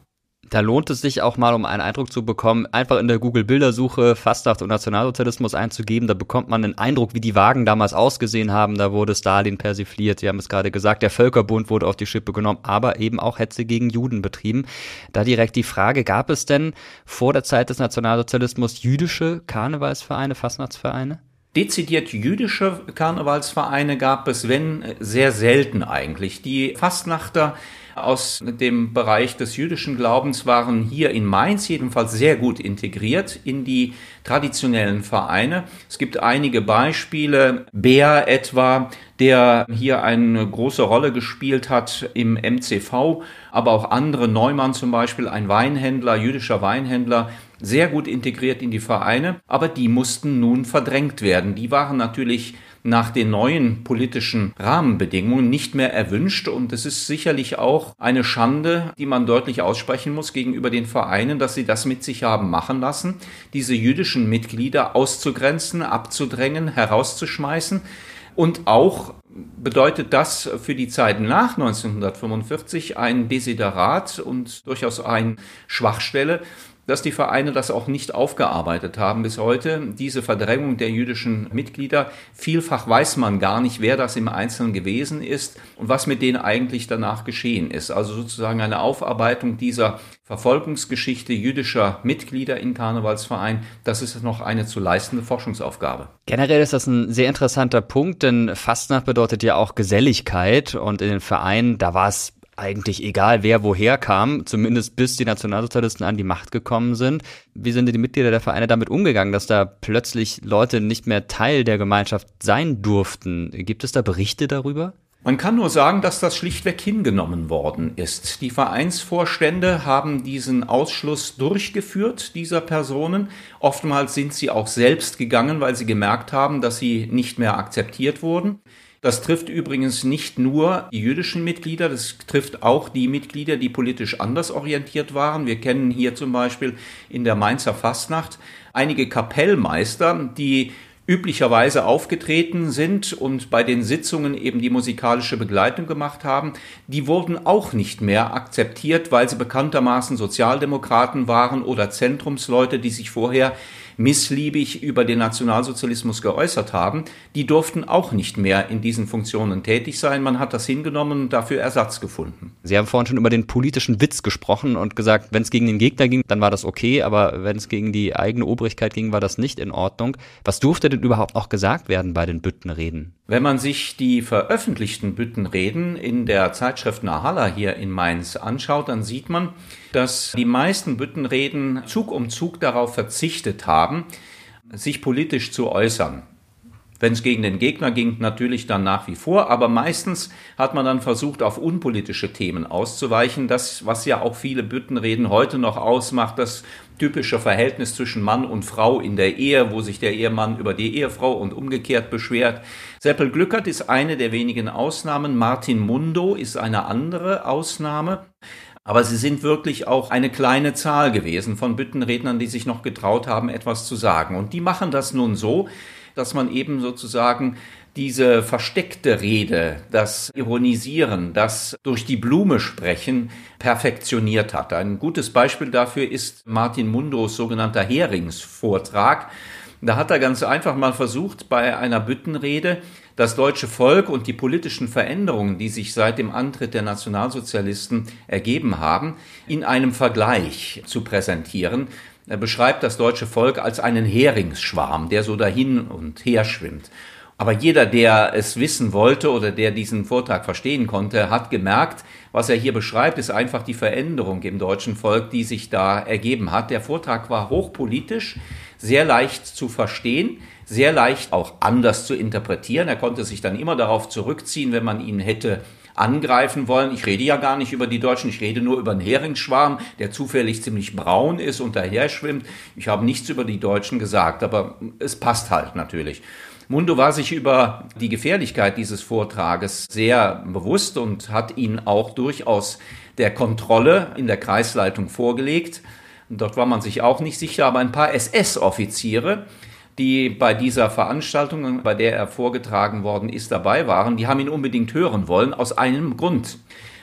Da lohnt es sich auch mal, um einen Eindruck zu bekommen, einfach in der Google-Bildersuche Fastnacht und Nationalsozialismus einzugeben. Da bekommt man einen Eindruck, wie die Wagen damals ausgesehen haben. Da wurde Stalin persifliert. Sie haben es gerade gesagt, der Völkerbund wurde auf die Schippe genommen, aber eben auch Hetze gegen Juden betrieben. Da direkt die Frage, gab es denn vor der Zeit des Nationalsozialismus jüdische Karnevalsvereine, Fastnachtsvereine?
Dezidiert jüdische Karnevalsvereine gab es, wenn sehr selten eigentlich. Die Fastnachter aus dem Bereich des jüdischen Glaubens waren hier in Mainz jedenfalls sehr gut integriert in die traditionellen Vereine. Es gibt einige Beispiele, Bär etwa, der hier eine große Rolle gespielt hat im MCV, aber auch andere, Neumann zum Beispiel, ein Weinhändler, jüdischer Weinhändler, sehr gut integriert in die Vereine, aber die mussten nun verdrängt werden. Die waren natürlich nach den neuen politischen Rahmenbedingungen nicht mehr erwünscht. Und es ist sicherlich auch eine Schande, die man deutlich aussprechen muss gegenüber den Vereinen, dass sie das mit sich haben machen lassen, diese jüdischen Mitglieder auszugrenzen, abzudrängen, herauszuschmeißen. Und auch bedeutet das für die Zeit nach 1945 ein Desiderat und durchaus eine Schwachstelle, dass die Vereine das auch nicht aufgearbeitet haben bis heute, diese Verdrängung der jüdischen Mitglieder. Vielfach weiß man gar nicht, wer das im Einzelnen gewesen ist und was mit denen eigentlich danach geschehen ist. Also sozusagen eine Aufarbeitung dieser Verfolgungsgeschichte jüdischer Mitglieder in Karnevalsverein, das ist noch eine zu leistende Forschungsaufgabe.
Generell ist das ein sehr interessanter Punkt, denn Fastnacht bedeutet ja auch Geselligkeit und in den Vereinen, da war es eigentlich egal, wer woher kam, zumindest bis die Nationalsozialisten an die Macht gekommen sind. Wie sind die Mitglieder der Vereine damit umgegangen, dass da plötzlich Leute nicht mehr Teil der Gemeinschaft sein durften? Gibt es da Berichte darüber?
Man kann nur sagen, dass das schlichtweg hingenommen worden ist. Die Vereinsvorstände haben diesen Ausschluss durchgeführt, dieser Personen. Oftmals sind sie auch selbst gegangen, weil sie gemerkt haben, dass sie nicht mehr akzeptiert wurden. Das trifft übrigens nicht nur die jüdischen Mitglieder, das trifft auch die Mitglieder, die politisch anders orientiert waren. Wir kennen hier zum Beispiel in der Mainzer Fastnacht einige Kapellmeister, die üblicherweise aufgetreten sind und bei den Sitzungen eben die musikalische Begleitung gemacht haben, die wurden auch nicht mehr akzeptiert, weil sie bekanntermaßen Sozialdemokraten waren oder Zentrumsleute, die sich vorher missliebig über den Nationalsozialismus geäußert haben, die durften auch nicht mehr in diesen Funktionen tätig sein. Man hat das hingenommen und dafür Ersatz gefunden.
Sie haben vorhin schon über den politischen Witz gesprochen und gesagt, wenn es gegen den Gegner ging, dann war das okay, aber wenn es gegen die eigene Obrigkeit ging, war das nicht in Ordnung. Was durfte denn überhaupt noch gesagt werden bei den Büttenreden?
Wenn man sich die veröffentlichten Büttenreden in der Zeitschrift Nahalla hier in Mainz anschaut, dann sieht man, dass die meisten Büttenreden Zug um Zug darauf verzichtet haben, sich politisch zu äußern. Wenn es gegen den Gegner ging, natürlich dann nach wie vor, aber meistens hat man dann versucht, auf unpolitische Themen auszuweichen. Das, was ja auch viele Büttenreden heute noch ausmacht, das typische Verhältnis zwischen Mann und Frau in der Ehe, wo sich der Ehemann über die Ehefrau und umgekehrt beschwert. Seppel Glückert ist eine der wenigen Ausnahmen. Martin Mundo ist eine andere Ausnahme. Aber sie sind wirklich auch eine kleine Zahl gewesen von Büttenrednern, die sich noch getraut haben, etwas zu sagen. Und die machen das nun so, dass man eben sozusagen diese versteckte Rede, das Ironisieren, das durch die Blume sprechen perfektioniert hat. Ein gutes Beispiel dafür ist Martin Mundos sogenannter Heringsvortrag. Da hat er ganz einfach mal versucht, bei einer Büttenrede das deutsche Volk und die politischen Veränderungen, die sich seit dem Antritt der Nationalsozialisten ergeben haben, in einem Vergleich zu präsentieren. Er beschreibt das deutsche Volk als einen Heringsschwarm, der so dahin und her schwimmt. Aber jeder, der es wissen wollte oder der diesen Vortrag verstehen konnte, hat gemerkt, was er hier beschreibt, ist einfach die Veränderung im deutschen Volk, die sich da ergeben hat. Der Vortrag war hochpolitisch, sehr leicht zu verstehen, sehr leicht auch anders zu interpretieren. Er konnte sich dann immer darauf zurückziehen, wenn man ihn hätte angreifen wollen. Ich rede ja gar nicht über die Deutschen, ich rede nur über einen Heringsschwarm, der zufällig ziemlich braun ist und daher schwimmt. Ich habe nichts über die Deutschen gesagt, aber es passt halt natürlich. Mundo war sich über die Gefährlichkeit dieses Vortrages sehr bewusst und hat ihn auch durchaus der Kontrolle in der Kreisleitung vorgelegt. Dort war man sich auch nicht sicher, aber ein paar SS-Offiziere die bei dieser Veranstaltung, bei der er vorgetragen worden ist, dabei waren, die haben ihn unbedingt hören wollen, aus einem Grund.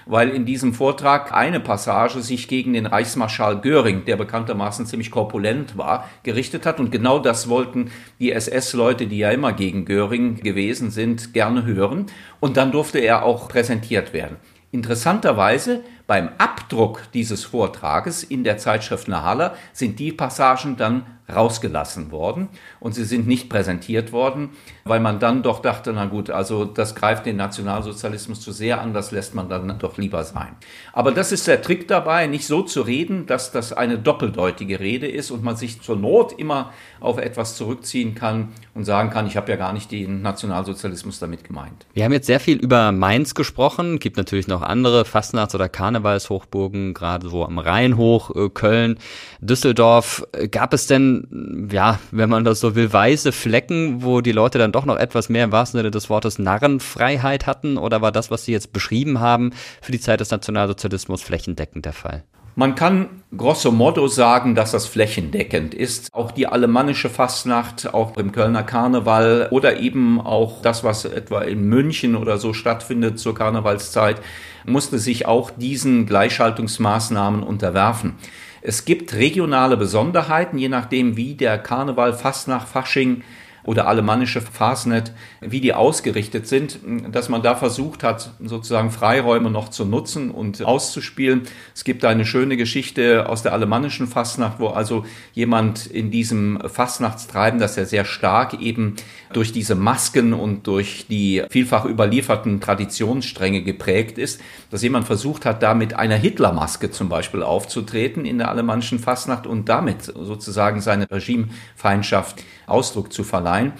weil in diesem Vortrag eine Passage sich gegen den Reichsmarschall Göring, der bekanntermaßen ziemlich korpulent war, gerichtet hat. Und genau das wollten die SS-Leute, die ja immer gegen Göring gewesen sind, gerne hören. Und dann durfte er auch präsentiert werden. Interessanterweise beim Abdruck dieses Vortrages in der Zeitschrift Nahala sind die Passagen dann rausgelassen worden und sie sind nicht präsentiert worden, weil man dann doch dachte, na gut, also das greift den Nationalsozialismus zu sehr an, das lässt man dann doch lieber sein. Aber das ist der Trick dabei, nicht so zu reden, dass das eine doppeldeutige Rede ist und man sich zur Not immer auf etwas zurückziehen kann und sagen kann, ich habe ja gar nicht den Nationalsozialismus damit gemeint.
Wir haben jetzt sehr viel über Mainz gesprochen, gibt natürlich noch andere Fastnachts- oder Karnevalshochburgen, gerade so am Rhein hoch, äh, Köln, Düsseldorf. Gab es denn ja, wenn man das so will, weiße Flecken, wo die Leute dann doch noch etwas mehr im wahrsten Sinne des Wortes Narrenfreiheit hatten? Oder war das, was Sie jetzt beschrieben haben, für die Zeit des Nationalsozialismus flächendeckend der Fall?
Man kann grosso modo sagen, dass das flächendeckend ist. Auch die alemannische Fastnacht, auch im Kölner Karneval oder eben auch das, was etwa in München oder so stattfindet zur Karnevalszeit, musste sich auch diesen Gleichschaltungsmaßnahmen unterwerfen. Es gibt regionale Besonderheiten, je nachdem, wie der Karneval fast nach Fasching oder alemannische Fasnet, wie die ausgerichtet sind, dass man da versucht hat, sozusagen Freiräume noch zu nutzen und auszuspielen. Es gibt eine schöne Geschichte aus der alemannischen Fastnacht, wo also jemand in diesem Fastnachtstreiben, das ja sehr stark eben durch diese Masken und durch die vielfach überlieferten Traditionsstränge geprägt ist, dass jemand versucht hat, da mit einer Hitlermaske zum Beispiel aufzutreten in der alemannischen Fastnacht und damit sozusagen seine Regimefeindschaft Ausdruck zu verleihen.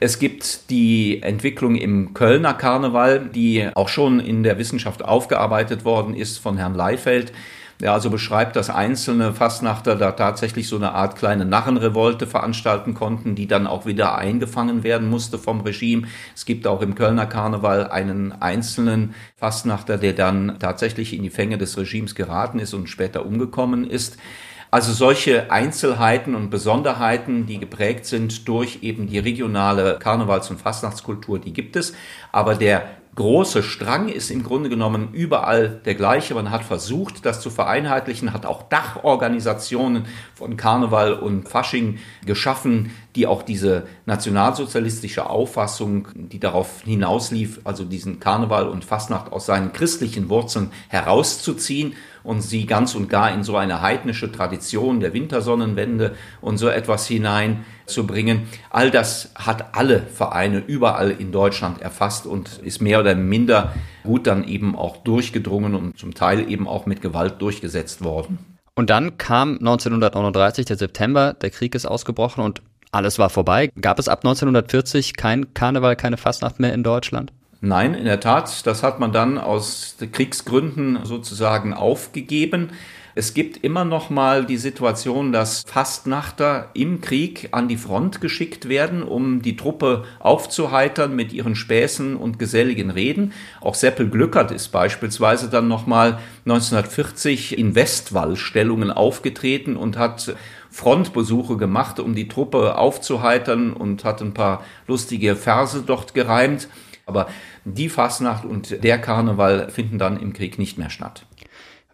Es gibt die Entwicklung im Kölner Karneval, die auch schon in der Wissenschaft aufgearbeitet worden ist von Herrn Leifeld. Der also beschreibt, dass einzelne Fastnachter da tatsächlich so eine Art kleine Narrenrevolte veranstalten konnten, die dann auch wieder eingefangen werden musste vom Regime. Es gibt auch im Kölner Karneval einen einzelnen Fastnachter, der dann tatsächlich in die Fänge des Regimes geraten ist und später umgekommen ist. Also solche Einzelheiten und Besonderheiten, die geprägt sind durch eben die regionale Karnevals- und Fastnachtskultur, die gibt es. Aber der große Strang ist im Grunde genommen überall der gleiche. Man hat versucht, das zu vereinheitlichen, hat auch Dachorganisationen von Karneval und Fasching geschaffen, die auch diese nationalsozialistische Auffassung, die darauf hinauslief, also diesen Karneval und Fastnacht aus seinen christlichen Wurzeln herauszuziehen und sie ganz und gar in so eine heidnische Tradition der Wintersonnenwende und so etwas hineinzubringen. All das hat alle Vereine überall in Deutschland erfasst und ist mehr oder minder gut dann eben auch durchgedrungen und zum Teil eben auch mit Gewalt durchgesetzt worden.
Und dann kam 1939 der September, der Krieg ist ausgebrochen und alles war vorbei. Gab es ab 1940 kein Karneval, keine Fastnacht mehr in Deutschland?
Nein, in der Tat, das hat man dann aus Kriegsgründen sozusagen aufgegeben. Es gibt immer noch mal die Situation, dass Fastnachter im Krieg an die Front geschickt werden, um die Truppe aufzuheitern mit ihren Späßen und geselligen Reden. Auch Seppel Glückert ist beispielsweise dann noch mal 1940 in Westwall-Stellungen aufgetreten und hat Frontbesuche gemacht, um die Truppe aufzuheitern und hat ein paar lustige Verse dort gereimt. Aber die Fasnacht und der Karneval finden dann im Krieg nicht mehr statt.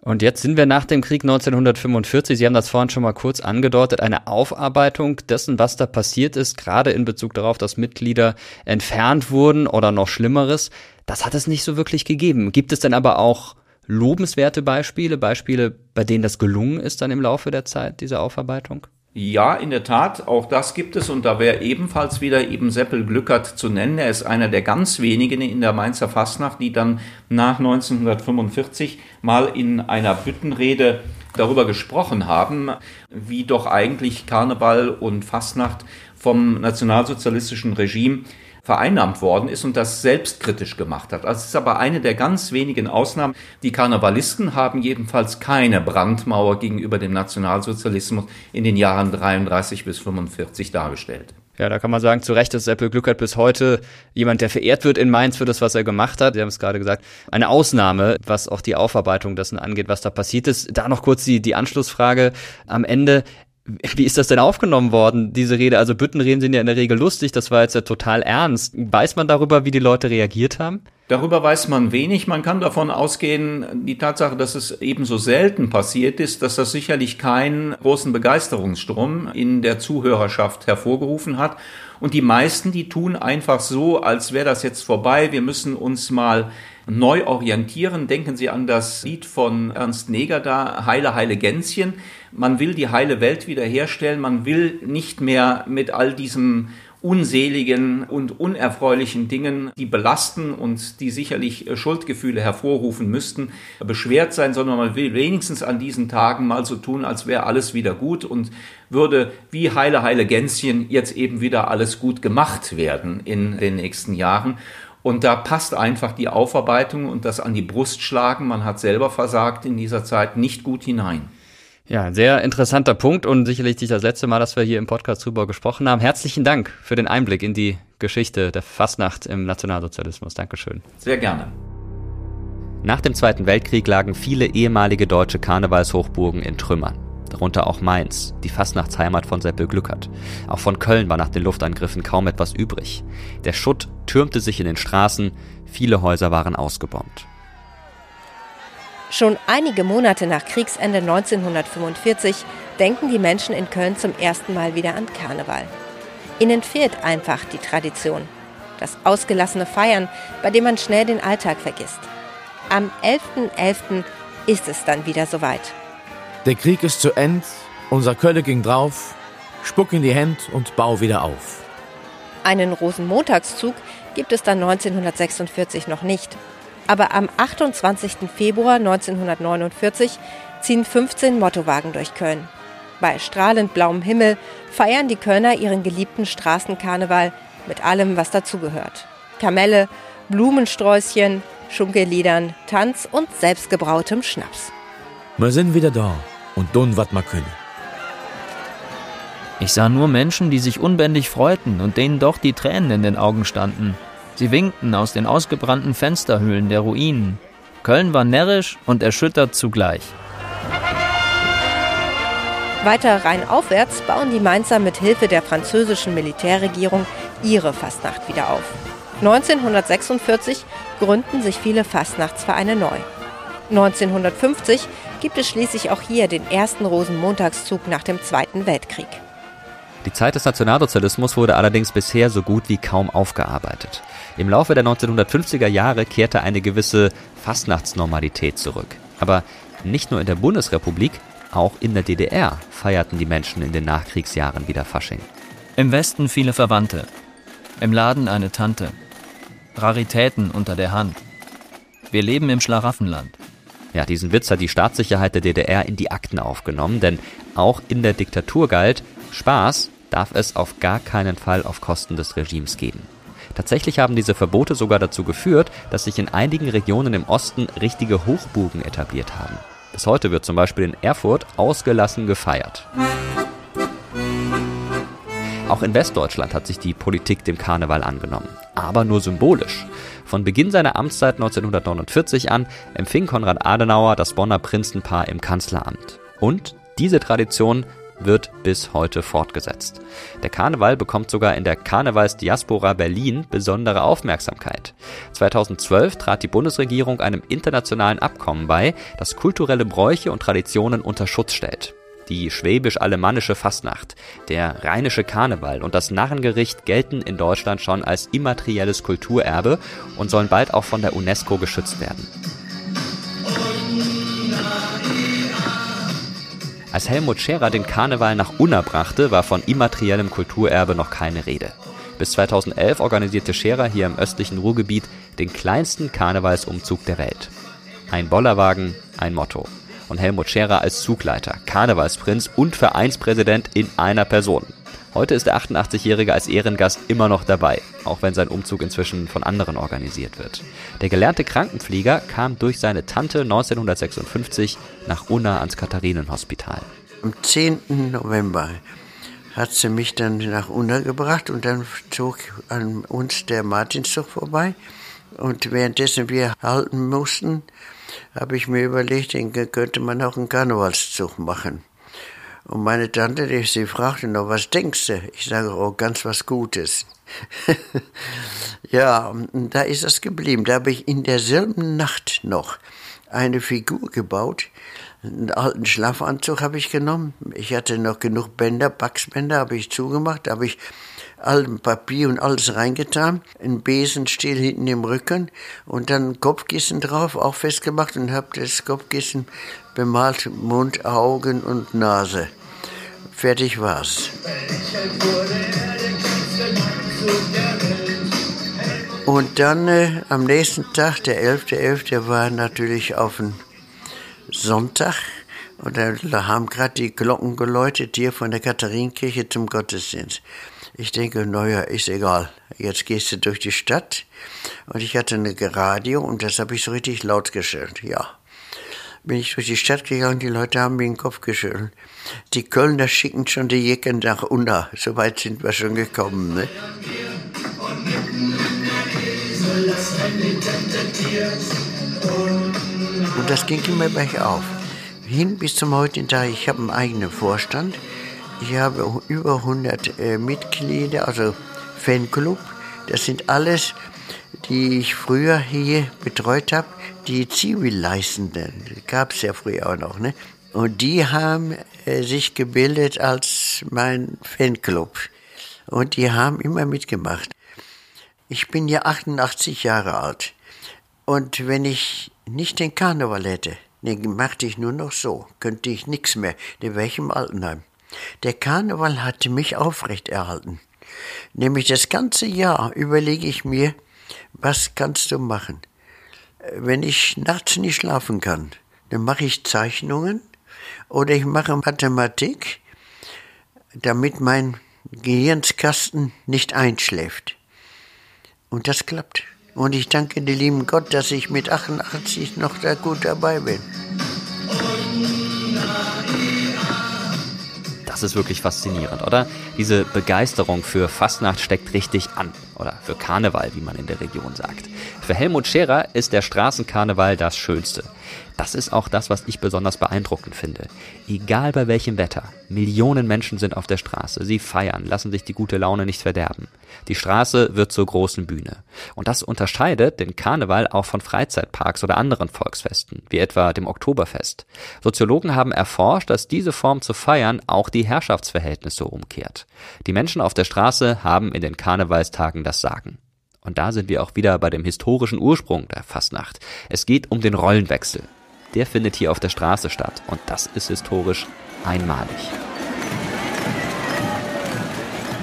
Und jetzt sind wir nach dem Krieg 1945, Sie haben das vorhin schon mal kurz angedeutet, eine Aufarbeitung dessen, was da passiert ist, gerade in Bezug darauf, dass Mitglieder entfernt wurden oder noch Schlimmeres. Das hat es nicht so wirklich gegeben. Gibt es denn aber auch lobenswerte Beispiele, Beispiele, bei denen das gelungen ist dann im Laufe der Zeit, diese Aufarbeitung?
Ja, in der Tat, auch das gibt es und da wäre ebenfalls wieder eben Seppel Glückert zu nennen. Er ist einer der ganz wenigen in der Mainzer Fastnacht, die dann nach 1945 mal in einer Büttenrede darüber gesprochen haben, wie doch eigentlich Karneval und Fastnacht vom nationalsozialistischen Regime vereinnahmt worden ist und das selbstkritisch gemacht hat. Also es ist aber eine der ganz wenigen Ausnahmen. Die Karnevalisten haben jedenfalls keine Brandmauer gegenüber dem Nationalsozialismus in den Jahren 33 bis 45 dargestellt.
Ja, da kann man sagen, zu Recht ist Seppel Glückert bis heute jemand, der verehrt wird in Mainz für das, was er gemacht hat. Sie haben es gerade gesagt, eine Ausnahme, was auch die Aufarbeitung dessen angeht, was da passiert ist. Da noch kurz die, die Anschlussfrage am Ende. Wie ist das denn aufgenommen worden, diese Rede? Also Büttenreden sind ja in der Regel lustig, das war jetzt ja total ernst. Weiß man darüber, wie die Leute reagiert haben?
Darüber weiß man wenig. Man kann davon ausgehen, die Tatsache, dass es ebenso selten passiert ist, dass das sicherlich keinen großen Begeisterungsstrom in der Zuhörerschaft hervorgerufen hat. Und die meisten, die tun einfach so, als wäre das jetzt vorbei. Wir müssen uns mal neu orientieren. Denken Sie an das Lied von Ernst Neger da, Heile, Heile Gänschen. Man will die heile Welt wiederherstellen. Man will nicht mehr mit all diesen unseligen und unerfreulichen Dingen, die belasten und die sicherlich Schuldgefühle hervorrufen müssten, beschwert sein, sondern man will wenigstens an diesen Tagen mal so tun, als wäre alles wieder gut und würde wie heile, heile Gänschen jetzt eben wieder alles gut gemacht werden in den nächsten Jahren. Und da passt einfach die Aufarbeitung und das an die Brust schlagen, man hat selber versagt in dieser Zeit, nicht gut hinein.
Ja, sehr interessanter Punkt und sicherlich nicht das letzte Mal, dass wir hier im Podcast drüber gesprochen haben. Herzlichen Dank für den Einblick in die Geschichte der Fastnacht im Nationalsozialismus. Dankeschön.
Sehr gerne.
Nach dem Zweiten Weltkrieg lagen viele ehemalige deutsche Karnevalshochburgen in Trümmern. Darunter auch Mainz, die Fastnachtsheimat von Seppel Glückert. Auch von Köln war nach den Luftangriffen kaum etwas übrig. Der Schutt türmte sich in den Straßen, viele Häuser waren ausgebombt.
Schon einige Monate nach Kriegsende 1945 denken die Menschen in Köln zum ersten Mal wieder an Karneval. Ihnen fehlt einfach die Tradition. Das ausgelassene Feiern, bei dem man schnell den Alltag vergisst. Am 11.11. .11. ist es dann wieder soweit.
Der Krieg ist zu End, unser Kölle ging drauf, spuck in die Hände und bau wieder auf.
Einen Rosenmontagszug gibt es dann 1946 noch nicht. Aber am 28. Februar 1949 ziehen 15 Mottowagen durch Köln. Bei strahlend blauem Himmel feiern die Kölner ihren geliebten Straßenkarneval mit allem, was dazugehört. Kamelle, Blumensträußchen, Schunkelliedern, Tanz und selbstgebrautem Schnaps.
Wir sind wieder da und tun, was wir können.
Ich sah nur Menschen, die sich unbändig freuten und denen doch die Tränen in den Augen standen. Sie winkten aus den ausgebrannten Fensterhöhlen der Ruinen. Köln war närrisch und erschüttert zugleich.
Weiter rheinaufwärts bauen die Mainzer mit Hilfe der französischen Militärregierung ihre Fastnacht wieder auf. 1946 gründen sich viele Fastnachtsvereine neu. 1950 gibt es schließlich auch hier den ersten Rosenmontagszug nach dem Zweiten Weltkrieg.
Die Zeit des Nationalsozialismus wurde allerdings bisher so gut wie kaum aufgearbeitet. Im Laufe der 1950er Jahre kehrte eine gewisse Fastnachtsnormalität zurück. Aber nicht nur in der Bundesrepublik, auch in der DDR feierten die Menschen in den Nachkriegsjahren wieder Fasching.
Im Westen viele Verwandte. Im Laden eine Tante. Raritäten unter der Hand. Wir leben im Schlaraffenland.
Ja, diesen Witz hat die Staatssicherheit der DDR in die Akten aufgenommen, denn auch in der Diktatur galt, Spaß darf es auf gar keinen Fall auf Kosten des Regimes geben. Tatsächlich haben diese Verbote sogar dazu geführt, dass sich in einigen Regionen im Osten richtige Hochburgen etabliert haben. Bis heute wird zum Beispiel in Erfurt ausgelassen gefeiert. Auch in Westdeutschland hat sich die Politik dem Karneval angenommen, aber nur symbolisch. Von Beginn seiner Amtszeit 1949 an empfing Konrad Adenauer das Bonner Prinzenpaar im Kanzleramt. Und diese Tradition wird bis heute fortgesetzt. Der Karneval bekommt sogar in der Karnevalsdiaspora Berlin besondere Aufmerksamkeit. 2012 trat die Bundesregierung einem internationalen Abkommen bei, das kulturelle Bräuche und Traditionen unter Schutz stellt. Die schwäbisch-alemannische Fastnacht, der rheinische Karneval und das Narrengericht gelten in Deutschland schon als immaterielles Kulturerbe und sollen bald auch von der UNESCO geschützt werden. Als Helmut Scherer den Karneval nach Unna brachte, war von immateriellem Kulturerbe noch keine Rede. Bis 2011 organisierte Scherer hier im östlichen Ruhrgebiet den kleinsten Karnevalsumzug der Welt. Ein Bollerwagen, ein Motto. Und Helmut Scherer als Zugleiter, Karnevalsprinz und Vereinspräsident in einer Person. Heute ist der 88-Jährige als Ehrengast immer noch dabei, auch wenn sein Umzug inzwischen von anderen organisiert wird. Der gelernte Krankenpfleger kam durch seine Tante 1956 nach Unna ans Katharinenhospital.
Am 10. November hat sie mich dann nach Unna gebracht und dann zog an uns der Martinszug vorbei. Und währenddessen wir halten mussten, habe ich mir überlegt, könnte man auch einen Karnevalszug machen. Und meine Tante, die, sie fragte noch, was denkst du? Ich sage, oh, ganz was Gutes. ja, da ist das geblieben. Da habe ich in derselben Nacht noch eine Figur gebaut. Einen alten Schlafanzug habe ich genommen. Ich hatte noch genug Bänder, Backsbänder habe ich zugemacht, habe ich altem Papier und alles reingetan, ein Besenstiel hinten im Rücken und dann Kopfkissen drauf, auch festgemacht und habe das Kopfkissen bemalt, Mund, Augen und Nase. Fertig war's. Und dann äh, am nächsten Tag, der 11.11., .11., war natürlich auf den Sonntag. Und da haben gerade die Glocken geläutet hier von der Katharinenkirche zum Gottesdienst. Ich denke, naja, ist egal. Jetzt gehst du durch die Stadt. Und ich hatte ein Radio und das habe ich so richtig laut geschüttelt. Ja. Bin ich durch die Stadt gegangen, die Leute haben mir den Kopf geschüttelt. Die Kölner schicken schon die Jecken nach unten. So weit sind wir schon gekommen. Ne? Und das ging immer bergauf. Hin bis zum heutigen Tag, ich habe einen eigenen Vorstand. Ich habe über 100 äh, Mitglieder, also Fanclub. Das sind alles, die ich früher hier betreut habe, die Zivilleistenden. Gab es ja früher auch noch. Ne? Und die haben äh, sich gebildet als mein Fanclub. Und die haben immer mitgemacht. Ich bin ja 88 Jahre alt. Und wenn ich nicht den Karneval hätte, den machte ich nur noch so, könnte ich nichts mehr, in welchem Altenheim. Der Karneval hatte mich aufrechterhalten. Nämlich das ganze Jahr überlege ich mir, was kannst du machen? Wenn ich nachts nicht schlafen kann, dann mache ich Zeichnungen oder ich mache Mathematik, damit mein Gehirnskasten nicht einschläft. Und das klappt. Und ich danke dem lieben Gott, dass ich mit 88 noch da gut dabei bin.
Das ist wirklich faszinierend, oder? Diese Begeisterung für Fastnacht steckt richtig an. Oder für Karneval, wie man in der Region sagt. Für Helmut Scherer ist der Straßenkarneval das Schönste. Das ist auch das, was ich besonders beeindruckend finde. Egal bei welchem Wetter, Millionen Menschen sind auf der Straße. Sie feiern, lassen sich die gute Laune nicht verderben. Die Straße wird zur großen Bühne. Und das unterscheidet den Karneval auch von Freizeitparks oder anderen Volksfesten, wie etwa dem Oktoberfest. Soziologen haben erforscht, dass diese Form zu feiern auch die Herrschaftsverhältnisse umkehrt. Die Menschen auf der Straße haben in den Karnevalstagen das Sagen. Und da sind wir auch wieder bei dem historischen Ursprung der Fastnacht. Es geht um den Rollenwechsel der findet hier auf der Straße statt. Und das ist historisch einmalig.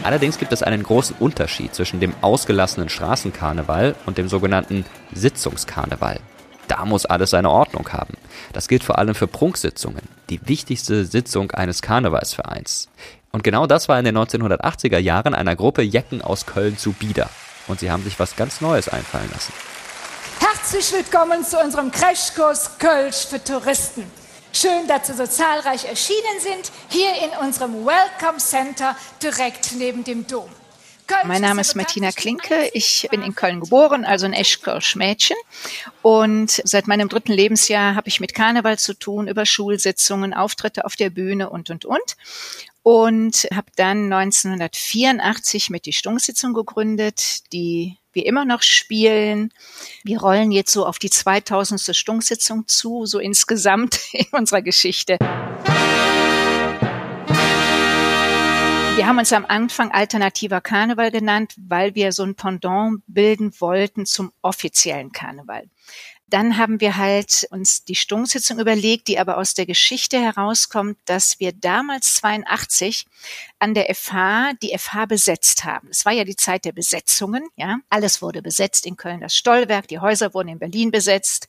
Allerdings gibt es einen großen Unterschied zwischen dem ausgelassenen Straßenkarneval und dem sogenannten Sitzungskarneval. Da muss alles seine Ordnung haben. Das gilt vor allem für Prunksitzungen, die wichtigste Sitzung eines Karnevalsvereins. Und genau das war in den 1980er Jahren einer Gruppe Jecken aus Köln zu Bieder. Und sie haben sich was ganz Neues einfallen lassen.
Herzlich willkommen zu unserem Crashkurs Kölsch für Touristen. Schön, dass Sie so zahlreich erschienen sind, hier in unserem Welcome Center direkt neben dem Dom.
Kölsch mein Name ist Martina Klinke. Ich bin in Köln geboren, also ein Eschkirch-Mädchen. Und seit meinem dritten Lebensjahr habe ich mit Karneval zu tun, über Schulsitzungen, Auftritte auf der Bühne und, und, und und habe dann 1984 mit die Stunksitzung gegründet, die wir immer noch spielen. Wir rollen jetzt so auf die 2000. Stunksitzung zu, so insgesamt in unserer Geschichte. Wir haben uns am Anfang alternativer Karneval genannt, weil wir so ein Pendant bilden wollten zum offiziellen Karneval. Dann haben wir halt uns die Stunksitzung überlegt, die aber aus der Geschichte herauskommt, dass wir damals 82 an der FH die FH besetzt haben. Es war ja die Zeit der Besetzungen, ja. Alles wurde besetzt in Köln, das Stollwerk, die Häuser wurden in Berlin besetzt.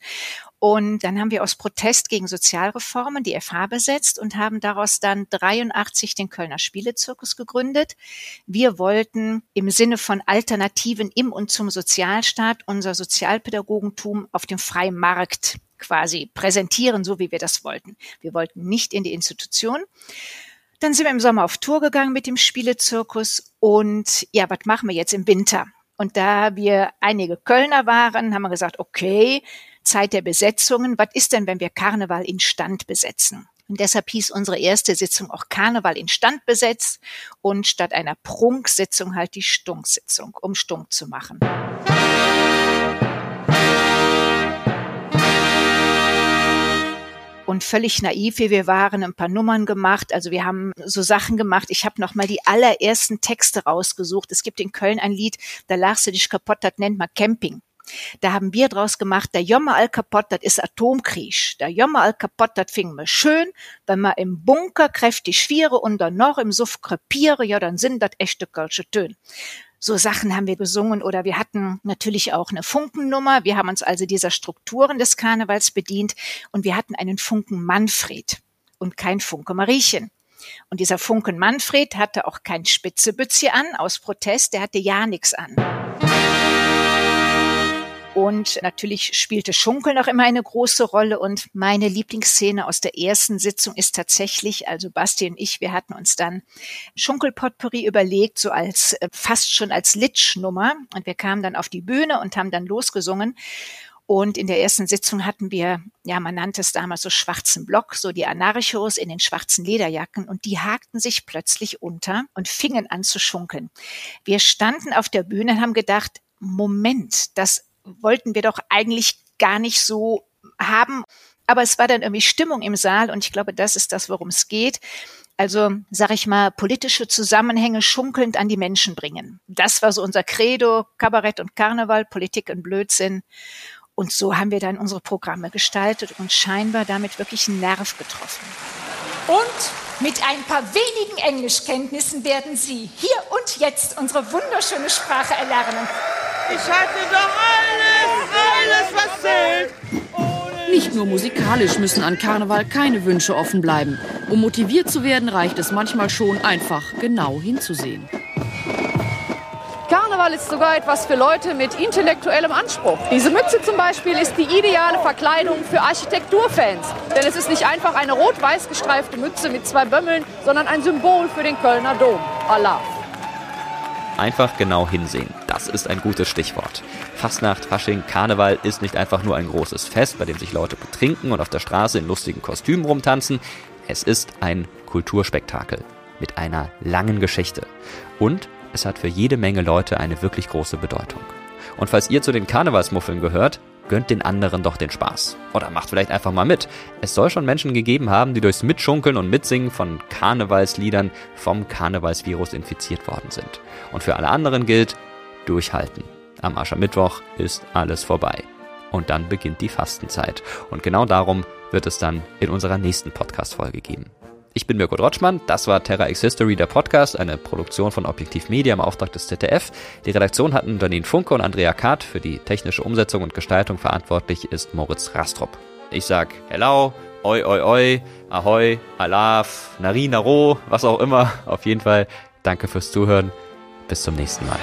Und dann haben wir aus Protest gegen Sozialreformen die FH besetzt und haben daraus dann 83 den Kölner Spielezirkus gegründet. Wir wollten im Sinne von Alternativen im und zum Sozialstaat unser Sozialpädagogentum auf dem freien Markt quasi präsentieren, so wie wir das wollten. Wir wollten nicht in die Institution. Dann sind wir im Sommer auf Tour gegangen mit dem Spielezirkus und ja, was machen wir jetzt im Winter? Und da wir einige Kölner waren, haben wir gesagt, okay, Zeit der Besetzungen. Was ist denn, wenn wir Karneval in Stand besetzen? Und deshalb hieß unsere erste Sitzung auch Karneval in Stand besetzt und statt einer Prunksitzung halt die Stunksitzung, um Stunk zu machen. und völlig naiv, wie wir waren, ein paar Nummern gemacht. Also wir haben so Sachen gemacht. Ich habe noch mal die allerersten Texte rausgesucht. Es gibt in Köln ein Lied, da lachst du dich kaputt, das nennt man Camping. Da haben wir draus gemacht, der Jomme all kaputt, das ist Atomkrieg. Der Jomme all kaputt, das fing mir schön. Wenn man im Bunker kräftig schwiere und dann noch im Suff krepiere, ja, dann sind das echte kölsche Töne. So Sachen haben wir gesungen oder wir hatten natürlich auch eine Funkennummer. Wir haben uns also dieser Strukturen des Karnevals bedient und wir hatten einen Funken Manfred und kein Funke Mariechen. Und dieser Funken Manfred hatte auch kein Spitzebützchen an aus Protest, der hatte ja nichts an. Und natürlich spielte Schunkel noch immer eine große Rolle. Und meine Lieblingsszene aus der ersten Sitzung ist tatsächlich, also Basti und ich, wir hatten uns dann Schunkelpotpourri überlegt, so als äh, fast schon als Litschnummer. Und wir kamen dann auf die Bühne und haben dann losgesungen. Und in der ersten Sitzung hatten wir, ja, man nannte es damals so schwarzen Block, so die Anarchos in den schwarzen Lederjacken und die hakten sich plötzlich unter und fingen an zu schunkeln. Wir standen auf der Bühne und haben gedacht, Moment, das wollten wir doch eigentlich gar nicht so haben. Aber es war dann irgendwie Stimmung im Saal und ich glaube, das ist das, worum es geht. Also, sag ich mal, politische Zusammenhänge schunkelnd an die Menschen bringen. Das war so unser Credo, Kabarett und Karneval, Politik und Blödsinn. Und so haben wir dann unsere Programme gestaltet und scheinbar damit wirklich einen Nerv getroffen.
Und mit ein paar wenigen Englischkenntnissen werden Sie hier und jetzt unsere wunderschöne Sprache erlernen.
Ich hatte doch alles, alles, was zählt.
Nicht nur musikalisch müssen an Karneval keine Wünsche offen bleiben. Um motiviert zu werden, reicht es manchmal schon, einfach genau hinzusehen.
Karneval ist sogar etwas für Leute mit intellektuellem Anspruch. Diese Mütze zum Beispiel ist die ideale Verkleidung für Architekturfans. Denn es ist nicht einfach eine rot-weiß gestreifte Mütze mit zwei Bömmeln, sondern ein Symbol für den Kölner Dom. Allah.
Einfach genau hinsehen. Das ist ein gutes Stichwort. Fastnacht, Fasching, Karneval ist nicht einfach nur ein großes Fest, bei dem sich Leute betrinken und auf der Straße in lustigen Kostümen rumtanzen. Es ist ein Kulturspektakel mit einer langen Geschichte. Und es hat für jede Menge Leute eine wirklich große Bedeutung. Und falls ihr zu den Karnevalsmuffeln gehört, gönnt den anderen doch den Spaß. Oder macht vielleicht einfach mal mit. Es soll schon Menschen gegeben haben, die durchs Mitschunkeln und Mitsingen von Karnevalsliedern vom Karnevalsvirus infiziert worden sind. Und für alle anderen gilt, durchhalten. Am Aschermittwoch ist alles vorbei. Und dann beginnt die Fastenzeit. Und genau darum wird es dann in unserer nächsten Podcast-Folge gehen. Ich bin Mirko Drotschmann, das war Terra X History, der Podcast, eine Produktion von Objektiv Media im Auftrag des ZDF. Die Redaktion hatten Janine Funke und Andrea Kart, für die technische Umsetzung und Gestaltung verantwortlich ist Moritz Rastrup. Ich sag Hello, Oi Oi Oi, Ahoi, Alaf, Nari Naro, was auch immer. Auf jeden Fall danke fürs Zuhören. Bis zum nächsten Mal.